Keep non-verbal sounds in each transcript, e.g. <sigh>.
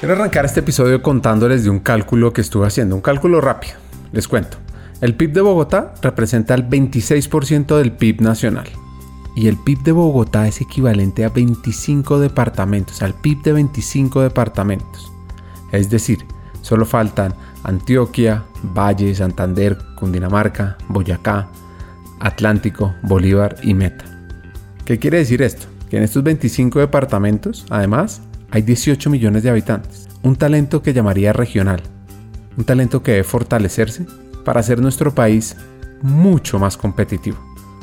Quiero arrancar este episodio contándoles de un cálculo que estuve haciendo, un cálculo rápido. Les cuento. El PIB de Bogotá representa el 26% del PIB nacional. Y el PIB de Bogotá es equivalente a 25 departamentos, al PIB de 25 departamentos. Es decir, solo faltan Antioquia, Valle, Santander, Cundinamarca, Boyacá, Atlántico, Bolívar y Meta. ¿Qué quiere decir esto? Que en estos 25 departamentos, además, hay 18 millones de habitantes. Un talento que llamaría regional. Un talento que debe fortalecerse para hacer nuestro país mucho más competitivo.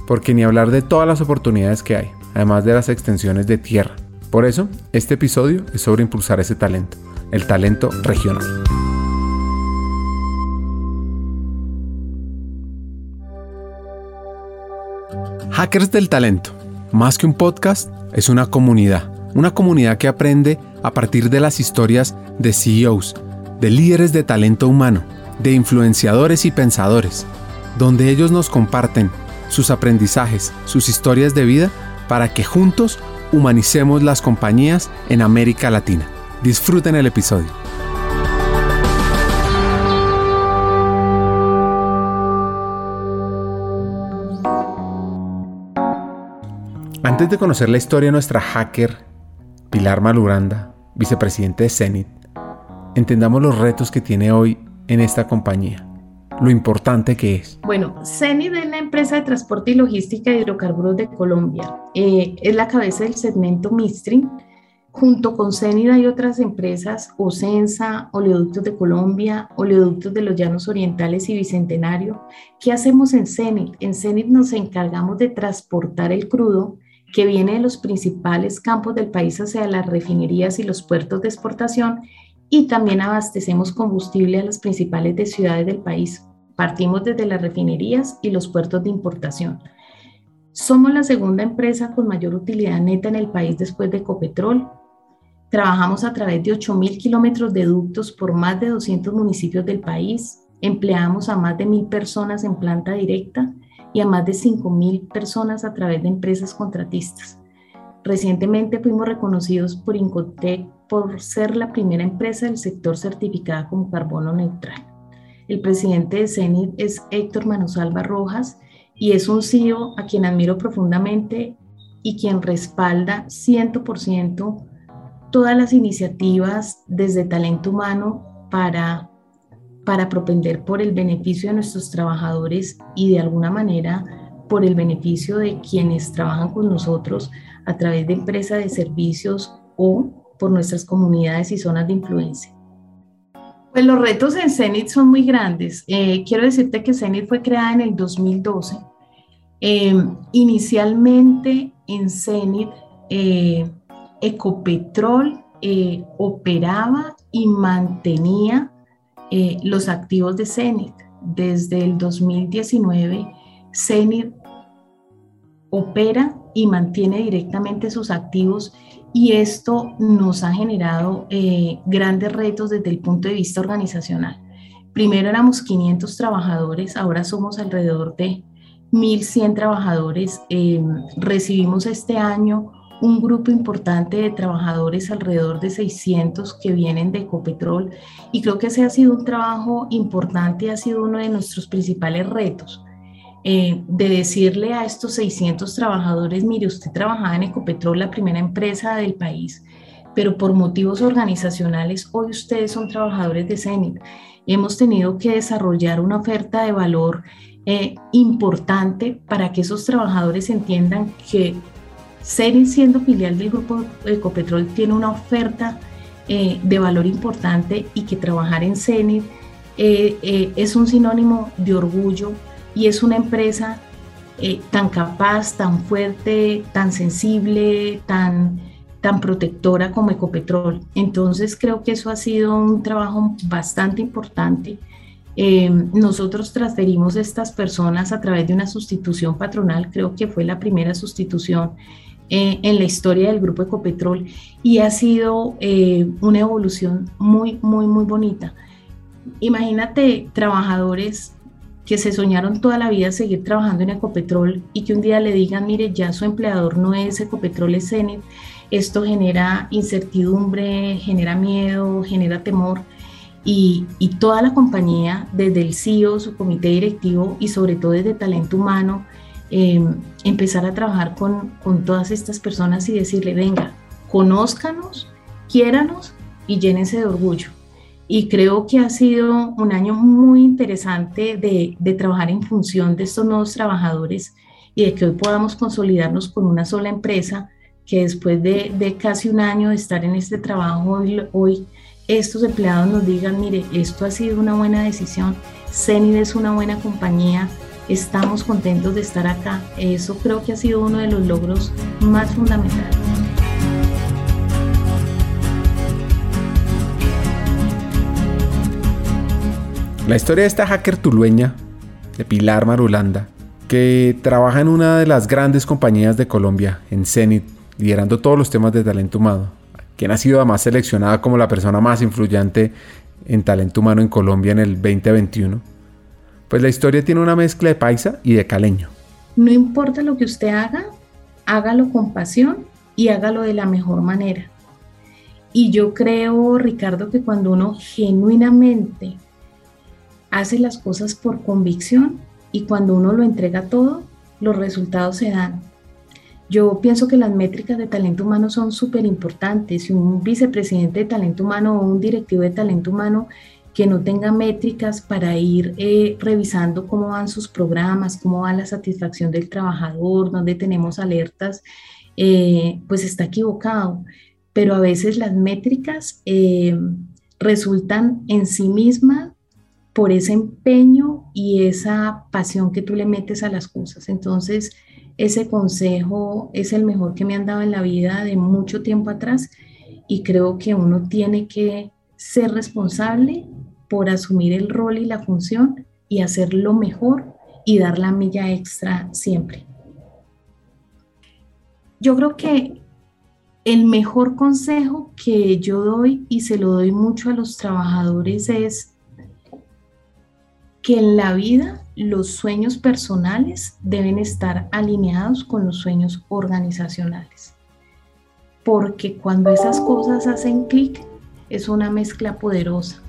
Porque ni hablar de todas las oportunidades que hay, además de las extensiones de tierra. Por eso, este episodio es sobre impulsar ese talento, el talento regional. Hackers del Talento, más que un podcast, es una comunidad. Una comunidad que aprende a partir de las historias de CEOs, de líderes de talento humano, de influenciadores y pensadores, donde ellos nos comparten sus aprendizajes, sus historias de vida, para que juntos humanicemos las compañías en América Latina. Disfruten el episodio. Antes de conocer la historia de nuestra hacker, Pilar Maluranda, vicepresidente de Zenit, entendamos los retos que tiene hoy en esta compañía, lo importante que es. Bueno, Zenit es la empresa de transporte y logística de hidrocarburos de Colombia. Eh, es la cabeza del segmento midstream. Junto con Zenit hay otras empresas, Ocensa, Oleoductos de Colombia, Oleoductos de los Llanos Orientales y Bicentenario. ¿Qué hacemos en Zenit? En Zenit nos encargamos de transportar el crudo que viene de los principales campos del país hacia las refinerías y los puertos de exportación y también abastecemos combustible a las principales de ciudades del país. Partimos desde las refinerías y los puertos de importación. Somos la segunda empresa con mayor utilidad neta en el país después de Ecopetrol. Trabajamos a través de 8.000 kilómetros de ductos por más de 200 municipios del país. Empleamos a más de 1.000 personas en planta directa y a más de 5.000 personas a través de empresas contratistas. Recientemente fuimos reconocidos por Incotec por ser la primera empresa del sector certificada como carbono neutral. El presidente de CENIT es Héctor Manosalva Rojas y es un CEO a quien admiro profundamente y quien respalda 100% todas las iniciativas desde talento humano para para propender por el beneficio de nuestros trabajadores y de alguna manera por el beneficio de quienes trabajan con nosotros a través de empresas de servicios o por nuestras comunidades y zonas de influencia. Pues los retos en CENIT son muy grandes. Eh, quiero decirte que CENIT fue creada en el 2012. Eh, inicialmente en CENIT, eh, Ecopetrol operaba y mantenía eh, los activos de CENIT. Desde el 2019, CENIT opera y mantiene directamente sus activos y esto nos ha generado eh, grandes retos desde el punto de vista organizacional. Primero éramos 500 trabajadores, ahora somos alrededor de 1.100 trabajadores. Eh, recibimos este año un grupo importante de trabajadores, alrededor de 600 que vienen de Ecopetrol y creo que ese ha sido un trabajo importante ha sido uno de nuestros principales retos. Eh, de decirle a estos 600 trabajadores, mire, usted trabajaba en Ecopetrol, la primera empresa del país, pero por motivos organizacionales hoy ustedes son trabajadores de CENIT. Hemos tenido que desarrollar una oferta de valor eh, importante para que esos trabajadores entiendan que ser siendo filial del grupo Ecopetrol tiene una oferta eh, de valor importante y que trabajar en CENIT eh, eh, es un sinónimo de orgullo y es una empresa tan capaz, tan fuerte, tan sensible, tan, tan protectora como Ecopetrol. Entonces creo que eso ha sido un trabajo bastante importante. nosotros transferimos estas personas a través de una sustitución patronal, creo que fue la primera sustitución eh, en la historia del grupo Ecopetrol y ha sido eh, una evolución muy, muy, muy bonita. Imagínate trabajadores que se soñaron toda la vida seguir trabajando en Ecopetrol y que un día le digan, mire, ya su empleador no es Ecopetrol, es Zenit, esto genera incertidumbre, genera miedo, genera temor. Y, toda la compañía, desde el CEO, su comité directivo y sobre todo desde talento humano, em, empezar a trabajar con, con todas estas personas y decirle, venga, conózcanos, quiéranos y llénense de orgullo. Y creo que ha sido un año muy interesante de, de trabajar en función de estos nuevos trabajadores y de que hoy podamos consolidarnos con una sola empresa que después de, de, casi un año de estar en este trabajo, hoy, estos empleados nos digan, mire, esto ha sido una buena decisión, CENID es una buena compañía, estamos contentos de estar acá. Eso creo que ha sido uno de los logros más fundamentales. La historia de esta hacker tulueña, de Pilar Marulanda, que trabaja en una de las grandes compañías de Colombia, en Zenit, liderando todos los temas de talento humano, quien ha sido además seleccionada como la persona más influyente en talento humano en Colombia en el 2021. Pues la historia tiene una mezcla de paisa y de caleño. No importa lo que usted haga, hágalo con pasión y hágalo de la mejor manera. Y yo creo, Ricardo, que cuando uno genuinamente hace las cosas por convicción y cuando uno lo entrega todo, los resultados se dan. Yo pienso que las métricas de talento humano son súper importantes. Si un vicepresidente de talento humano o un directivo de talento humano que no tenga métricas para ir eh, revisando cómo van sus programas, cómo va la satisfacción del trabajador, dónde tenemos alertas, eh, pues está equivocado. Pero a veces las métricas eh, resultan en sí mismas por ese empeño y esa pasión que tú le metes a las cosas. Entonces, ese consejo es el mejor que me han dado en la vida de mucho tiempo atrás y creo que uno tiene que ser responsable por asumir el rol y la función y hacerlo mejor y dar la milla extra siempre. Yo creo que el mejor consejo que yo doy y se lo doy mucho a los trabajadores es que en la vida los sueños personales deben estar alineados con los sueños organizacionales. Porque cuando esas cosas hacen clic, es una mezcla poderosa.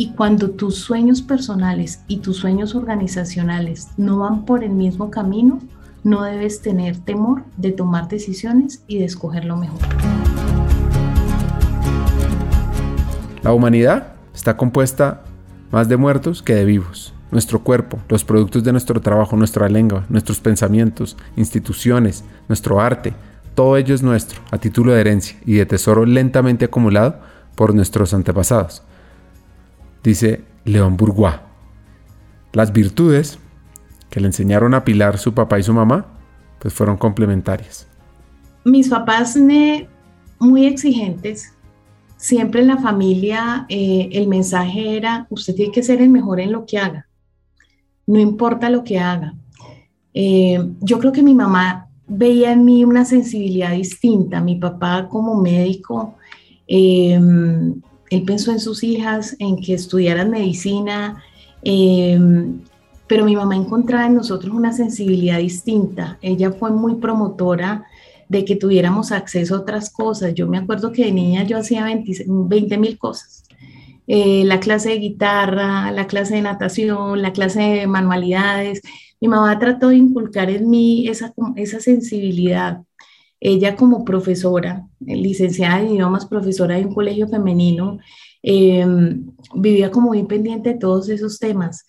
Y cuando tus sueños personales y tus sueños organizacionales no van por el mismo camino, no debes tener temor de tomar decisiones y de escoger lo mejor. La humanidad está compuesta más de muertos que de vivos. Nuestro cuerpo, los productos de nuestro trabajo, nuestra lengua, nuestros pensamientos, instituciones, nuestro arte, todo ello es nuestro, a título de herencia y de tesoro lentamente acumulado por nuestros antepasados. Dice León Bourgois. Las virtudes que le enseñaron a Pilar su papá y su mamá, pues fueron complementarias. Mis papás muy exigentes, siempre en la familia eh, el mensaje era, usted tiene que ser el mejor en lo que haga, no importa lo que haga. Eh, yo creo que mi mamá veía en mí una sensibilidad distinta, mi papá como médico, em, él pensó en sus hijas, en que estudiaran medicina, em, pero mi mamá encontraba en nosotros una sensibilidad distinta. Ella fue muy promotora de que tuviéramos acceso a otras cosas. Yo me acuerdo que de niña yo hacía 20 mil cosas. Eh, la clase de guitarra, la clase de natación, la clase de manualidades. Mi mamá trató de inculcar en mí esa, esa sensibilidad. Ella como profesora, licenciada en idiomas, profesora de un colegio femenino, em, vivía como muy pendiente de todos esos temas.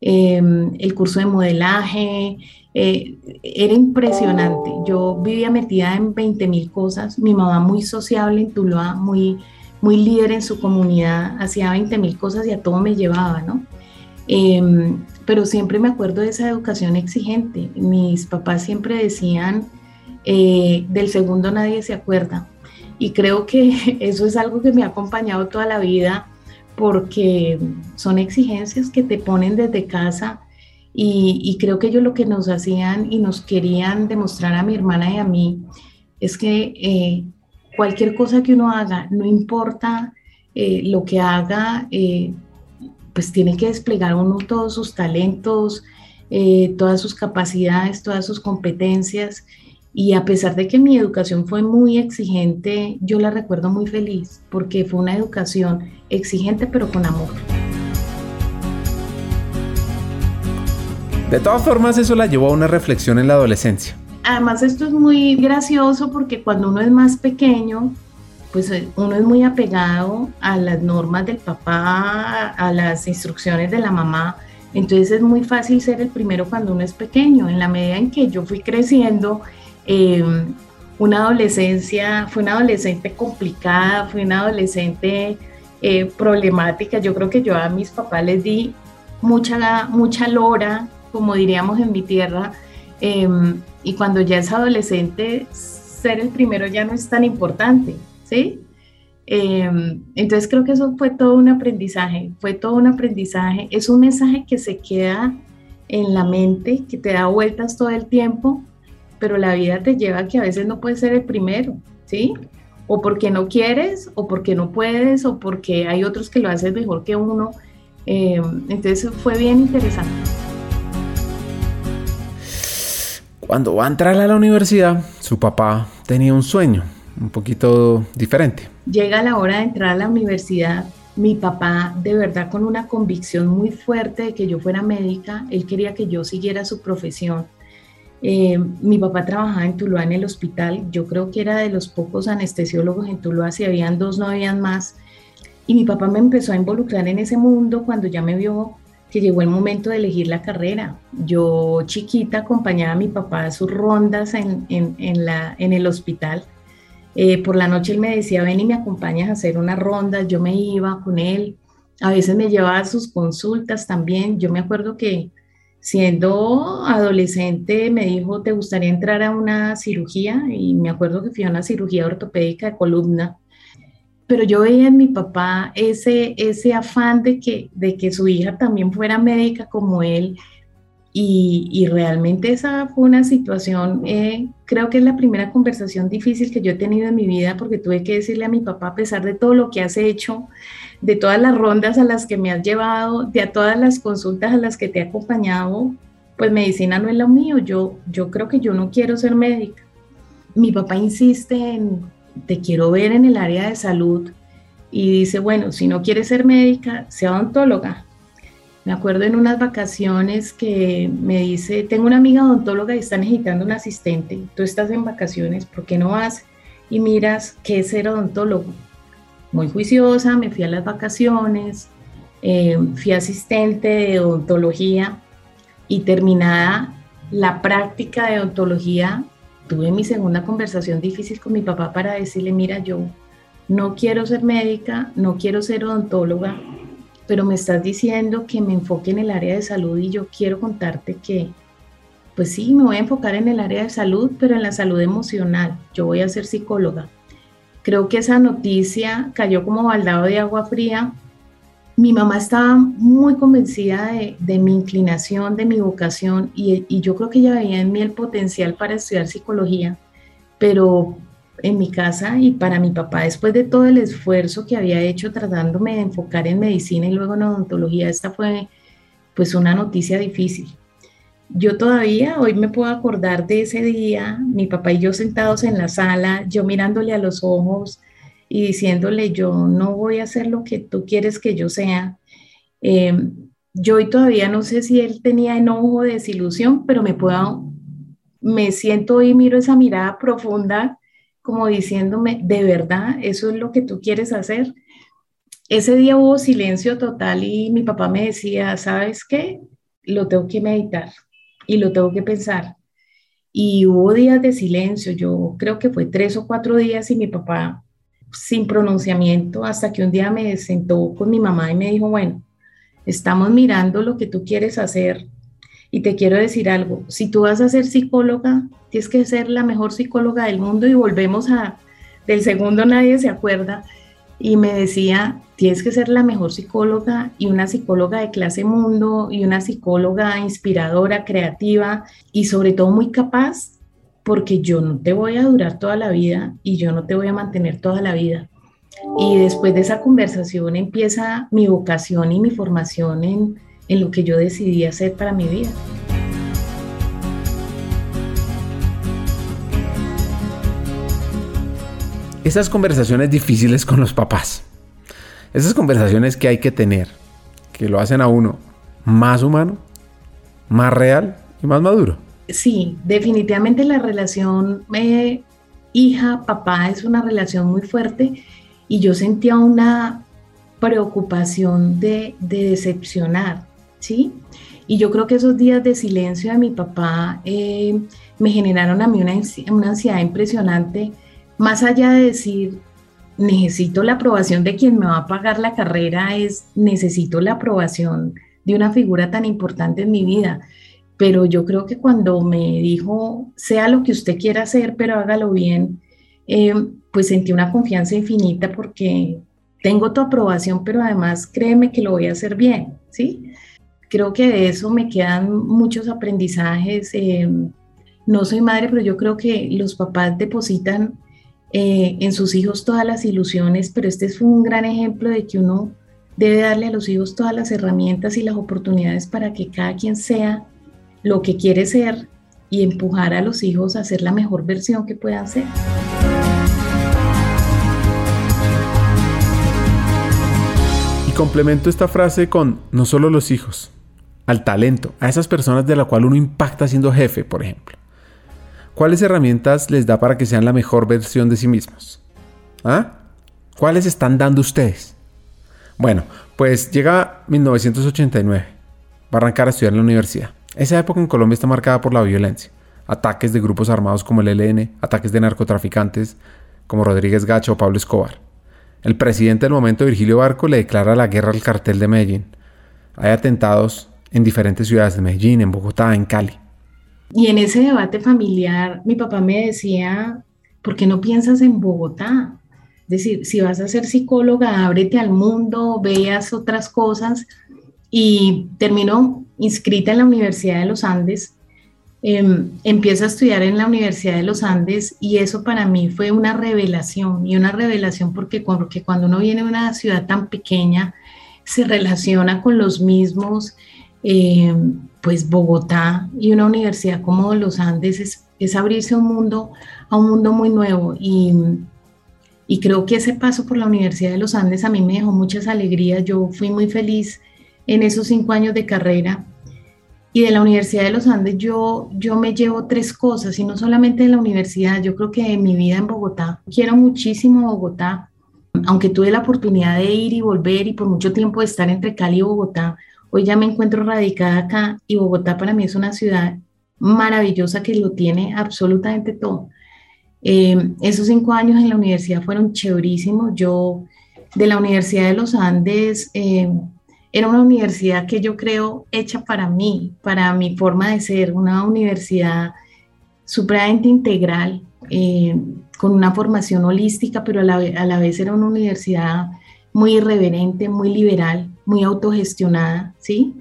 Em, el curso de modelaje, eh, era impresionante. Yo vivía metida en 20 mil cosas. Mi mamá muy sociable en Tuluá, muy, muy líder en su comunidad, hacía 20 mil cosas y a todo me llevaba, ¿no? Em, pero siempre me acuerdo de esa educación exigente. Mis papás siempre decían, eh, del segundo nadie se acuerda. Y creo que <laughs> eso es algo que me ha acompañado toda la vida porque son exigencias que te ponen desde casa y, creo que ellos lo que nos hacían y nos querían demostrar a mi hermana y a mí es que eh, cualquier cosa que uno haga, no importa eh, lo que haga, eh, pues tiene que desplegar uno todos sus talentos, todas sus capacidades, todas sus competencias. Y a pesar de que mi educación fue muy exigente, yo la recuerdo muy feliz porque fue una educación exigente pero con amor. De todas formas, eso la llevó a una reflexión en la adolescencia. Además, esto es muy gracioso porque cuando uno es más pequeño, pues eh, uno es muy apegado a las normas del papá, a las instrucciones de la mamá. Entonces es muy fácil ser el primero cuando uno es pequeño. En la medida en que yo fui creciendo, em, una adolescencia, fue una adolescente complicada, fue una adolescente eh, problemática. Yo creo que yo a mis papás les di mucha, mucha lora, como diríamos en mi tierra, em, y cuando ya es adolescente, ser el primero ya no es tan importante. ¿sí? Em, entonces creo que eso fue todo un aprendizaje, fue todo un aprendizaje, es un mensaje que se queda en la mente, que te da vueltas todo el tiempo, pero la vida te lleva a que a veces no puedes ser el primero, ¿sí? O porque no quieres, o porque no puedes, o porque hay otros que lo hacen mejor que uno. Em, entonces fue bien interesante. Cuando va a entrar a la universidad, su papá tenía un sueño un poquito diferente. Llega la hora de entrar a la universidad. Mi papá, de verdad, con una convicción muy fuerte de que yo fuera médica, él quería que yo siguiera su profesión. Eh, mi papá trabajaba en Tuluá en el hospital, yo creo que era de los pocos anestesiólogos en Tuluá, si habían dos no habían más. Y mi papá me empezó a involucrar en ese mundo cuando ya me vio que llegó el momento de elegir la carrera. Yo chiquita acompañaba a mi papá a sus rondas en, el hospital. Eh, por la noche él me decía, ven y me acompañas a hacer una ronda, yo me iba con él, a veces me llevaba a sus consultas también, yo me acuerdo que siendo adolescente me dijo, ¿te gustaría entrar a una cirugía? Y me acuerdo que fui a una cirugía ortopédica de columna, pero yo veía en mi papá ese, ese afán de que, de que su hija también fuera médica como él, y, realmente esa fue una situación, eh, creo que es la primera conversación difícil que yo he tenido en mi vida porque tuve que decirle a mi papá, a pesar de todo lo que has hecho, de todas las rondas a las que me has llevado, de a todas las consultas a las que te he acompañado, pues medicina no es lo mío, yo, yo creo que yo no quiero ser médica. Mi papá insiste en, te quiero ver en el área de salud y dice, bueno, si no quieres ser médica, sea odontóloga me acuerdo en unas vacaciones que me dice, tengo una amiga odontóloga y está necesitando un asistente, tú estás en vacaciones, ¿por qué no vas y miras qué es ser odontólogo? Muy juiciosa, me fui a las vacaciones, eh, fui asistente de odontología y terminada la práctica de odontología, tuve mi segunda conversación difícil con mi papá para decirle, mira, yo no quiero ser médica, no quiero ser odontóloga, pero me estás diciendo que me enfoque en el área de salud y yo quiero contarte que, pues sí, me voy a enfocar en el área de salud, pero en la salud emocional. Yo voy a ser psicóloga. Creo que esa noticia cayó como baldado de agua fría. Mi mamá estaba muy convencida de, mi inclinación, de mi vocación, y, y yo creo que ella veía en mí el potencial para estudiar psicología, pero en mi casa y para mi papá, después de todo el esfuerzo que había hecho tratándome de enfocar en medicina y luego en odontología, esta fue pues una noticia difícil. Yo todavía hoy me puedo acordar de ese día, mi papá y yo sentados en la sala, yo mirándole a los ojos y diciéndole, yo no voy a hacer lo que tú quieres que yo sea. Em, yo hoy todavía no sé si él tenía enojo, desilusión, pero me puedo, me siento y miro esa mirada profunda como diciéndome, ¿de verdad eso es lo que tú quieres hacer? Ese día hubo silencio total y mi papá me decía, ¿sabes qué? Lo tengo que meditar y lo tengo que pensar. Y hubo días de silencio, yo creo que fue tres o cuatro días y mi papá sin pronunciamiento hasta que un día me sentó con mi mamá y me dijo, bueno, estamos mirando lo que tú quieres hacer, y te quiero decir algo, si tú vas a ser psicóloga, tienes que ser la mejor psicóloga del mundo y volvemos a, del segundo nadie se acuerda, y me decía, tienes que ser la mejor psicóloga y una psicóloga de clase mundo y una psicóloga inspiradora, creativa y sobre todo muy capaz, porque yo no te voy a durar toda la vida y yo no te voy a mantener toda la vida. Y después de esa conversación empieza mi vocación y mi formación en, en lo que yo decidí hacer para mi vida. Esas conversaciones difíciles con los papás, esas conversaciones que hay que tener, que lo hacen a uno más humano, más real y más maduro. Sí, definitivamente la relación eh, hija-papá es una relación muy fuerte y yo sentía una preocupación de, decepcionar, ¿sí? Y yo creo que esos días de silencio de mi papá eh, me generaron a mí una, una ansiedad impresionante, más allá de decir, necesito la aprobación de quien me va a pagar la carrera, es necesito la aprobación de una figura tan importante en mi vida. Pero yo creo que cuando me dijo, sea lo que usted quiera hacer, pero hágalo bien, eh, pues sentí una confianza infinita porque tengo tu aprobación, pero además créeme que lo voy a hacer bien, ¿sí? Creo que de eso me quedan muchos aprendizajes. Eh, no soy madre, pero yo creo que los papás depositan eh, en sus hijos todas las ilusiones, pero este es un gran ejemplo de que uno debe darle a los hijos todas las herramientas y las oportunidades para que cada quien sea lo que quiere ser y empujar a los hijos a ser la mejor versión que puedan ser. complemento esta frase con no solo los hijos, al talento, a esas personas de la cual uno impacta siendo jefe, por ejemplo. ¿Cuáles herramientas les da para que sean la mejor versión de sí mismos? ¿Ah? ¿Cuáles están dando ustedes? Bueno, pues llega 1989. Va a arrancar a estudiar en la universidad. Esa época en Colombia está marcada por la violencia. Ataques de grupos armados como el ELN, ataques de narcotraficantes como Rodríguez Gacha o Pablo Escobar. El presidente del momento, Virgilio Barco, le declara la guerra al cartel de Medellín. Hay atentados en diferentes ciudades de Medellín, en Bogotá, en Cali. Y en ese debate familiar, mi papá me decía, ¿por qué no piensas en Bogotá? Es decir, si vas a ser psicóloga, ábrete al mundo, veas otras cosas. Y terminó inscrita en la Universidad de los Andes Em, empiezo a estudiar en la Universidad de los Andes y eso para mí fue una revelación y una revelación porque, porque cuando uno viene a una ciudad tan pequeña se relaciona con los mismos, em, pues Bogotá y una universidad como los Andes es, es abrirse un mundo, a un mundo muy nuevo. Y, y creo que ese paso por la Universidad de los Andes a mí me dejó muchas alegrías, yo fui muy feliz en esos cinco años de carrera. Y de la Universidad de los Andes yo, yo me llevo tres cosas, y no solamente de la universidad, yo creo que de mi vida en Bogotá. Quiero muchísimo Bogotá, aunque tuve la oportunidad de ir y volver y por mucho tiempo de estar entre Cali y Bogotá, hoy ya me encuentro radicada acá y Bogotá para mí es una ciudad maravillosa que lo tiene absolutamente todo. Eh, esos cinco años en la universidad fueron chéverísimos. Yo de la Universidad de los Andes... Eh, era una universidad que yo creo hecha para mí, para mi forma de ser, una universidad supremamente integral, eh, con una formación holística, pero a la, a la, vez era una universidad muy irreverente, muy liberal, muy autogestionada, ¿sí?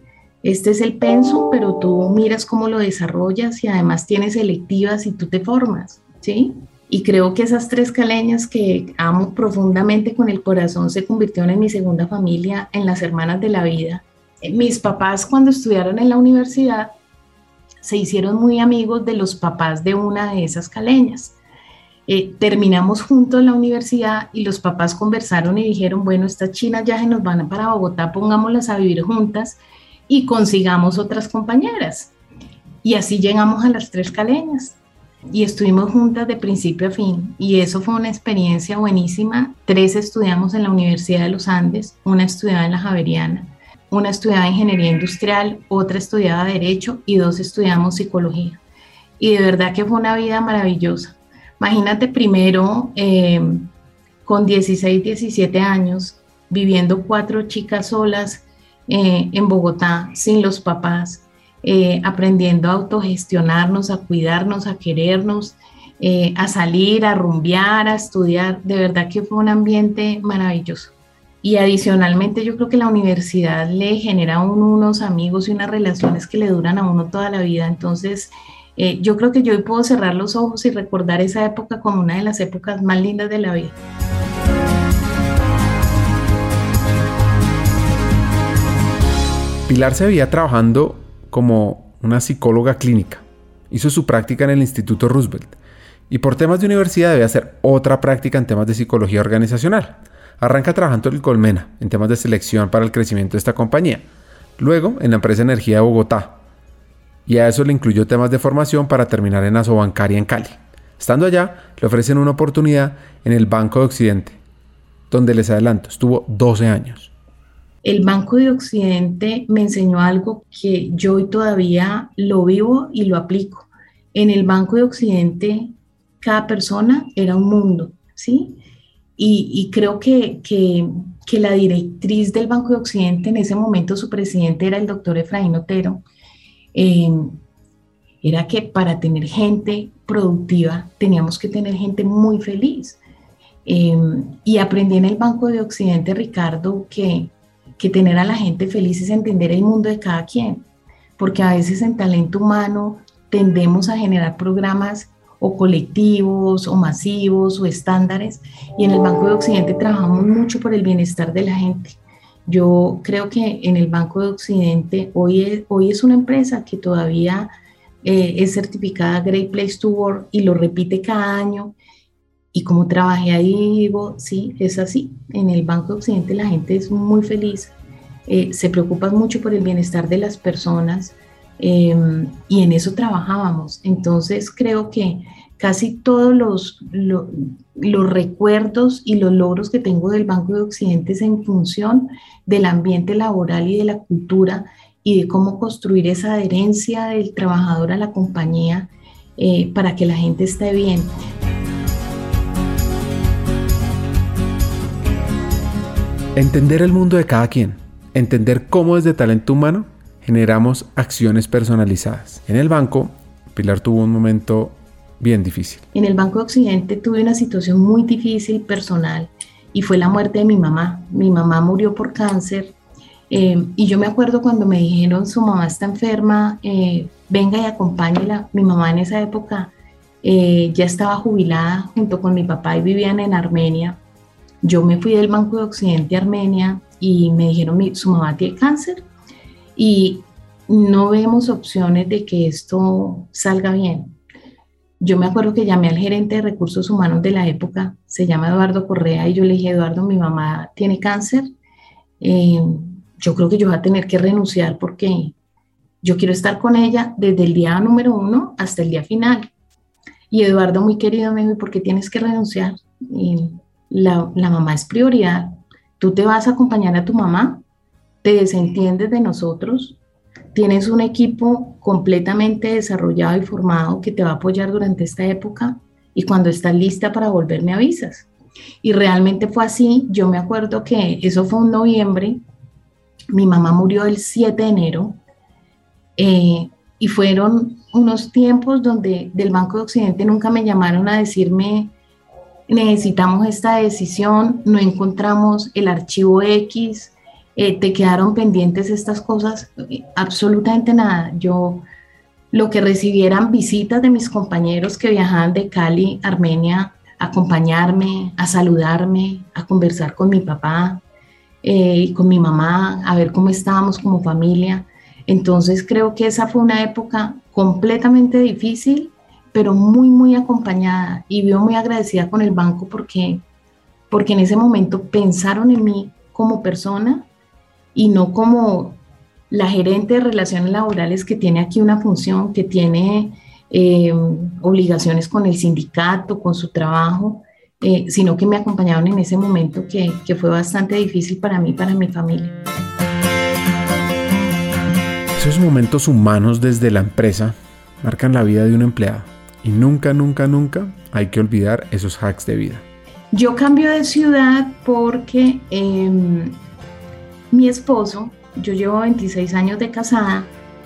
Este es el penso, pero tú miras cómo lo desarrollas y además tienes selectivas y tú te formas, ¿sí? Y creo que esas tres caleñas que amo profundamente con el corazón se convirtieron en mi segunda familia, en las hermanas de la vida. Eh, mis papás cuando estudiaron en la universidad se hicieron muy amigos de los papás de una de esas caleñas. Eh, terminamos juntos la universidad y los papás conversaron y dijeron, bueno, estas chinas ya se nos van para Bogotá, pongámoslas a vivir juntas y consigamos otras compañeras. Y así llegamos a las tres caleñas y estuvimos juntas de principio a fin y eso fue una experiencia buenísima. Tres estudiamos en la Universidad de los Andes, una estudiaba en la Javeriana, una estudiaba ingeniería industrial, otra estudiaba derecho y dos estudiamos psicología. Y de verdad que fue una vida maravillosa. Imagínate primero eh, con 16, 17 años, viviendo cuatro chicas solas eh, en Bogotá, sin los papás, eh, aprendiendo a autogestionarnos, a cuidarnos, a querernos, a salir, a rumbear, a estudiar. De verdad que fue un ambiente maravilloso. Y adicionalmente yo creo que la universidad le genera a uno unos amigos y unas relaciones que le duran a uno toda la vida. Entonces, eh, yo creo que yo hoy puedo cerrar los ojos y recordar esa época como una de las épocas más lindas de la vida. Pilar se veía trabajando como una psicóloga clínica. Hizo su práctica en el Instituto Roosevelt y por temas de universidad debía hacer otra práctica en temas de psicología organizacional. Arranca trabajando en el Colmena en temas de selección para el crecimiento de esta compañía. Luego en la empresa Energía de Bogotá, y a eso le incluyó temas de formación para terminar en Asobancaria en Cali. Estando allá, le ofrecen una oportunidad en el Banco de Occidente, donde les adelanto, estuvo 12 años. El Banco de Occidente me enseñó algo que yo hoy todavía lo vivo y lo aplico. En el Banco de Occidente, cada persona era un mundo, ¿sí? Y, creo que, que, la directriz del Banco de Occidente, en ese momento su presidente era el doctor Efraín Otero, eh, era que para tener gente productiva teníamos que tener gente muy feliz. Em, y aprendí en el Banco de Occidente, Ricardo, que, que tener a la gente feliz es entender el mundo de cada quien, porque a veces en talento humano tendemos a generar programas o colectivos o masivos o estándares y en el Banco de Occidente trabajamos mucho por el bienestar de la gente. Yo creo que en el Banco de Occidente hoy es, hoy es una empresa que todavía eh, es certificada Great Place to Work y lo repite cada año y como trabajé ahí, digo, sí, es así. En el Banco Occidente la gente es muy feliz, eh, se preocupa mucho por el bienestar de las personas em, y en eso trabajábamos. Entonces creo que casi todos los, recuerdos y los logros que tengo del Banco de Occidente es en función del ambiente laboral y de la cultura y de cómo construir esa adherencia del trabajador a la compañía eh, para que la gente esté bien. Entender el mundo de cada quien, entender cómo desde talento humano generamos acciones personalizadas. En el banco, Pilar tuvo un momento bien difícil. En el Banco de Occidente tuve una situación muy difícil personal y fue la muerte de mi mamá. Mi mamá murió por cáncer eh, y yo me acuerdo cuando me dijeron su mamá está enferma, eh, venga y acompáñela. Mi mamá en esa época eh, ya estaba jubilada junto con mi papá y vivían en Armenia. Yo me fui del Banco de Occidente a Armenia y me dijeron, su mamá tiene cáncer y no vemos opciones de que esto salga bien. Yo me acuerdo que llamé al gerente de recursos humanos de la época, se llama Eduardo Correa, y yo le dije, Eduardo, mi mamá tiene cáncer, eh, yo creo que yo voy a tener que renunciar porque yo quiero estar con ella desde el día número uno hasta el día final. Y Eduardo, muy querido, me dijo, ¿por qué tienes que renunciar? Y la, mamá es prioridad. Tú te vas a acompañar a tu mamá, te desentiendes de nosotros, tienes un equipo completamente desarrollado y formado que te va a apoyar durante esta época y cuando estás lista para volver me avisas. Y realmente fue así. Yo me acuerdo que eso fue un noviembre. Mi mamá murió el 7 de enero eh, y fueron unos tiempos donde del Banco de Occidente nunca me llamaron a decirme necesitamos esta decisión, no encontramos el archivo X, eh, te quedaron pendientes estas cosas, absolutamente nada. Yo lo que recibieran visitas de mis compañeros que viajaban de Cali, Armenia, a acompañarme, a saludarme, a conversar con mi papá eh, y con mi mamá, a ver cómo estábamos como familia. Entonces creo que esa fue una época completamente difícil pero muy, muy acompañada y vivo muy agradecida con el banco porque, porque en ese momento pensaron en mí como persona y no como la gerente de relaciones laborales que tiene aquí una función, que tiene eh, obligaciones con el sindicato, con su trabajo, eh, sino que me acompañaron en ese momento que, que fue bastante difícil para mí y para mi familia. Esos momentos humanos desde la empresa marcan la vida de un empleado y nunca, nunca, nunca hay que olvidar esos hacks de vida. Yo cambio de ciudad porque em, mi esposo, yo llevo 26 años de casada,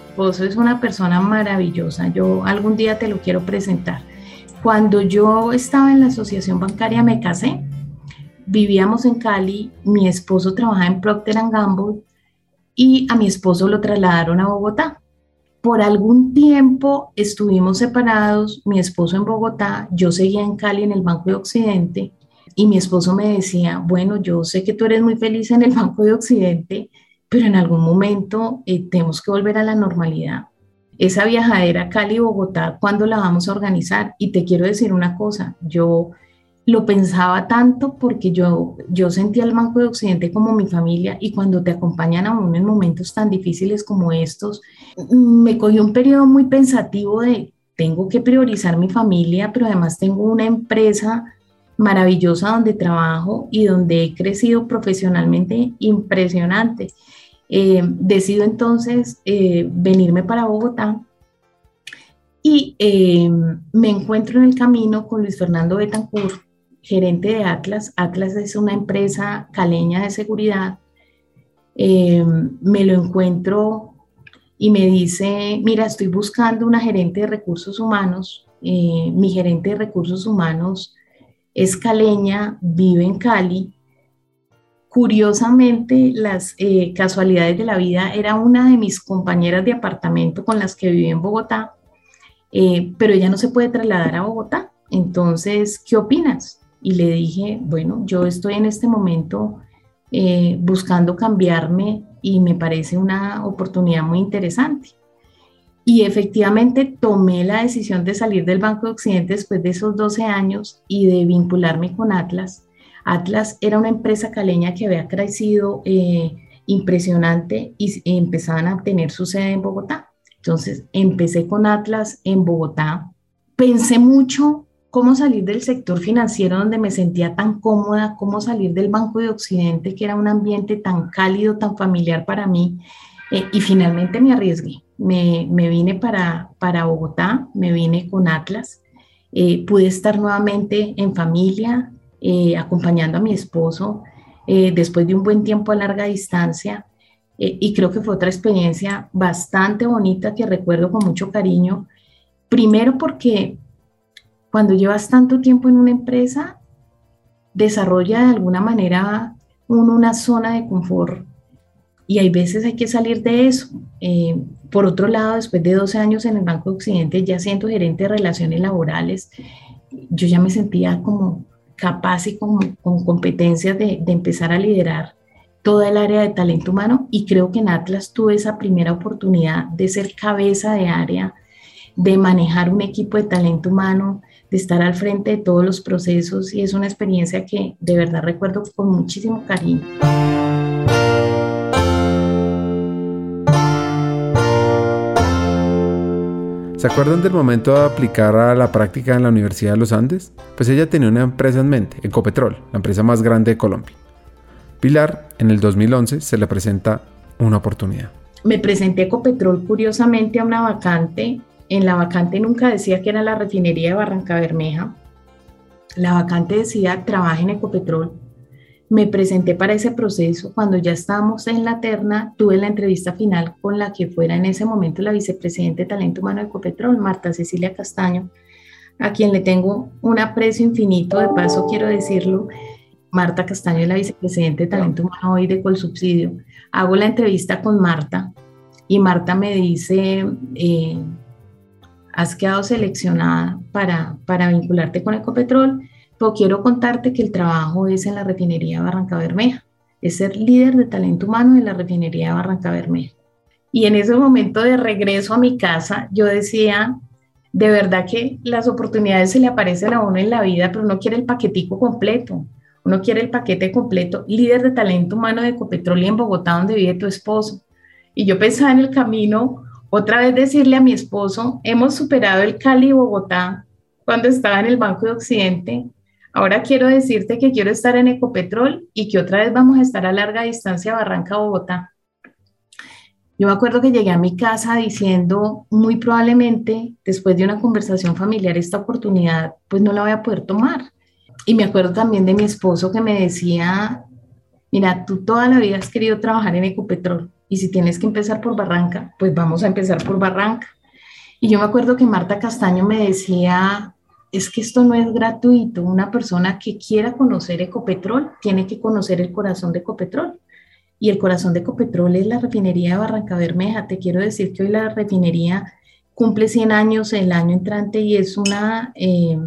esposo es una persona maravillosa, yo algún día te lo quiero presentar. Cuando yo estaba en la asociación bancaria me casé, vivíamos en Cali, mi esposo trabajaba en Procter Gamble y a mi esposo lo trasladaron a Bogotá. Por algún tiempo estuvimos separados, mi esposo en Bogotá, yo seguía en Cali en el Banco de Occidente y mi esposo me decía, bueno, yo sé que tú eres muy feliz en el Banco de Occidente, pero en algún momento eh, tenemos que volver a la normalidad. Esa viajadera Cali-Bogotá, ¿cuándo la vamos a organizar? Y te quiero decir una cosa, yo lo pensaba tanto porque yo, yo sentía el Banco de Occidente como mi familia y cuando te acompañan aún en momentos tan difíciles como estos, me cogió un periodo muy pensativo de tengo que priorizar mi familia, pero además tengo una empresa maravillosa donde trabajo y donde he crecido profesionalmente impresionante. Eh, decido entonces eh, venirme para Bogotá y eh, me encuentro en el camino con Luis Fernando Betancourt, gerente de Atlas. Atlas es una empresa caleña de seguridad. me lo encuentro y me dice, mira, estoy buscando una gerente de recursos humanos. mi gerente de recursos humanos es caleña, vive en Cali. Curiosamente, las eh, casualidades de la vida era una de mis compañeras de apartamento con las que viví en Bogotá, eh, pero ella no se puede trasladar a Bogotá. Entonces, ¿qué opinas? Y le dije, bueno, yo estoy en este momento eh, buscando cambiarme y me parece una oportunidad muy interesante. Y efectivamente tomé la decisión de salir del Banco de Occidente después de esos 12 años y de vincularme con Atlas. Atlas era una empresa caleña que había crecido eh, impresionante y empezaban a tener su sede en Bogotá. Entonces empecé con Atlas en Bogotá. Pensé mucho cómo salir del sector financiero donde me sentía tan cómoda, cómo salir del Banco de Occidente, que era un ambiente tan cálido, tan familiar para mí, eh, y finalmente me arriesgué me, vine para, para Bogotá, me vine con Atlas, eh, pude estar nuevamente en familia, eh, acompañando a mi esposo eh, después de un buen tiempo a larga distancia. y creo que fue otra experiencia bastante bonita que recuerdo con mucho cariño. Primero porque cuando llevas tanto tiempo en una empresa, desarrolla de alguna manera una zona de confort y hay veces hay que salir de eso. Por otro lado, después de 12 años en el Banco de Occidente, ya siendo gerente de relaciones laborales, yo ya me sentía como capaz y con, competencias de, de empezar a liderar toda el área de talento humano y creo que en Atlas tuve esa primera oportunidad de ser cabeza de área, de manejar un equipo de talento humano, de estar al frente de todos los procesos y es una experiencia que de verdad recuerdo con muchísimo cariño. ¿Se acuerdan del momento de aplicar a la práctica en la Universidad de los Andes? Pues ella tenía una empresa en mente, Ecopetrol, la empresa más grande de Colombia. Pilar, en el 2011, se le presenta una oportunidad. Me presenté Ecopetrol curiosamente a una vacante. En la vacante nunca decía que era la refinería de Barranca Bermeja. La vacante decía trabaja en Ecopetrol me presenté para ese proceso. Cuando ya estábamos en la terna, tuve la entrevista final con la que fuera en ese momento la vicepresidente de Talento Humano de Ecopetrol, Marta Cecilia Castaño, a quien le tengo un aprecio infinito. De paso, quiero decirlo, Marta Castaño es la vicepresidente de Talento Humano hoy de Colsubsidio. Hago la entrevista con Marta y Marta me dice, eh, has quedado seleccionada para, para vincularte con Ecopetrol quiero contarte que el trabajo es en la refinería Barranca Bermeja, es ser líder de talento humano en la refinería Barranca Bermeja. Y en ese momento de regreso a mi casa, yo decía, de verdad que las oportunidades se le aparecen a uno en la vida, pero uno quiere el paquetico completo. Uno quiere el paquete completo, líder de talento humano de Ecopetrol en Bogotá, donde vive tu esposo. Y yo pensaba en el camino, otra vez decirle a mi esposo, hemos superado el Cali Bogotá cuando estaba en el Banco de Occidente, Ahora quiero decirte que quiero estar en Ecopetrol y que otra vez vamos a estar a larga distancia Barranca, Bogotá. Yo me acuerdo que llegué a mi casa diciendo, muy probablemente después de una conversación familiar, esta oportunidad pues no la voy a poder tomar. Y me acuerdo también de mi esposo que me decía, mira, tú toda la vida has querido trabajar en Ecopetrol y si tienes que empezar por Barranca, pues vamos a empezar por Barranca. Y yo me acuerdo que Marta Castaño me decía, es que esto no es gratuito. Una persona que quiera conocer Ecopetrol tiene que conocer el corazón de Ecopetrol. Y el corazón de Ecopetrol es la refinería de Barranca Bermeja. Te quiero decir que hoy la refinería cumple 100 años el año entrante y es una, eh,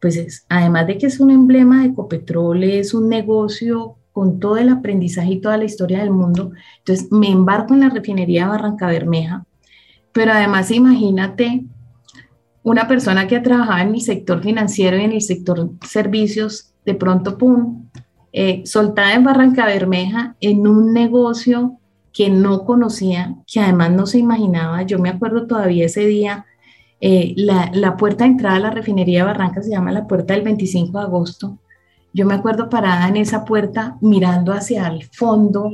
pues es, además de que es un emblema de Ecopetrol, es un negocio con todo el aprendizaje y toda la historia del mundo. Entonces me embarco en la refinería de Barranca Bermeja, pero además imagínate una persona que ha trabajado en el sector financiero y en el sector servicios, de pronto, ¡pum!, eh, soltada en Barranca Bermeja en un negocio que no conocía, que además no se imaginaba. Yo me acuerdo todavía ese día, eh, la, la, puerta de entrada a la refinería de Barranca se llama la puerta del 25 de agosto. Yo me acuerdo parada en esa puerta mirando hacia el fondo,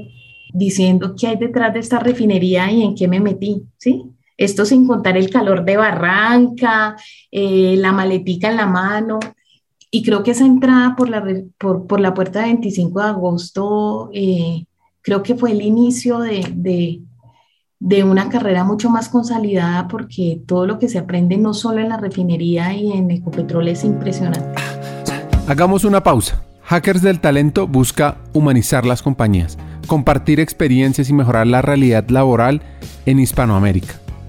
diciendo qué hay detrás de esta refinería y en qué me metí, ¿sí? Esto sin contar el calor de Barranca, eh, la maletica en la mano. Y creo que esa entrada por la, por, por la puerta 25 de agosto, eh, creo que fue el inicio de, de, de, una carrera mucho más consolidada porque todo lo que se aprende no solo en la refinería y en Ecopetrol es impresionante. Hagamos una pausa. Hackers del Talento busca humanizar las compañías, compartir experiencias y mejorar la realidad laboral en Hispanoamérica.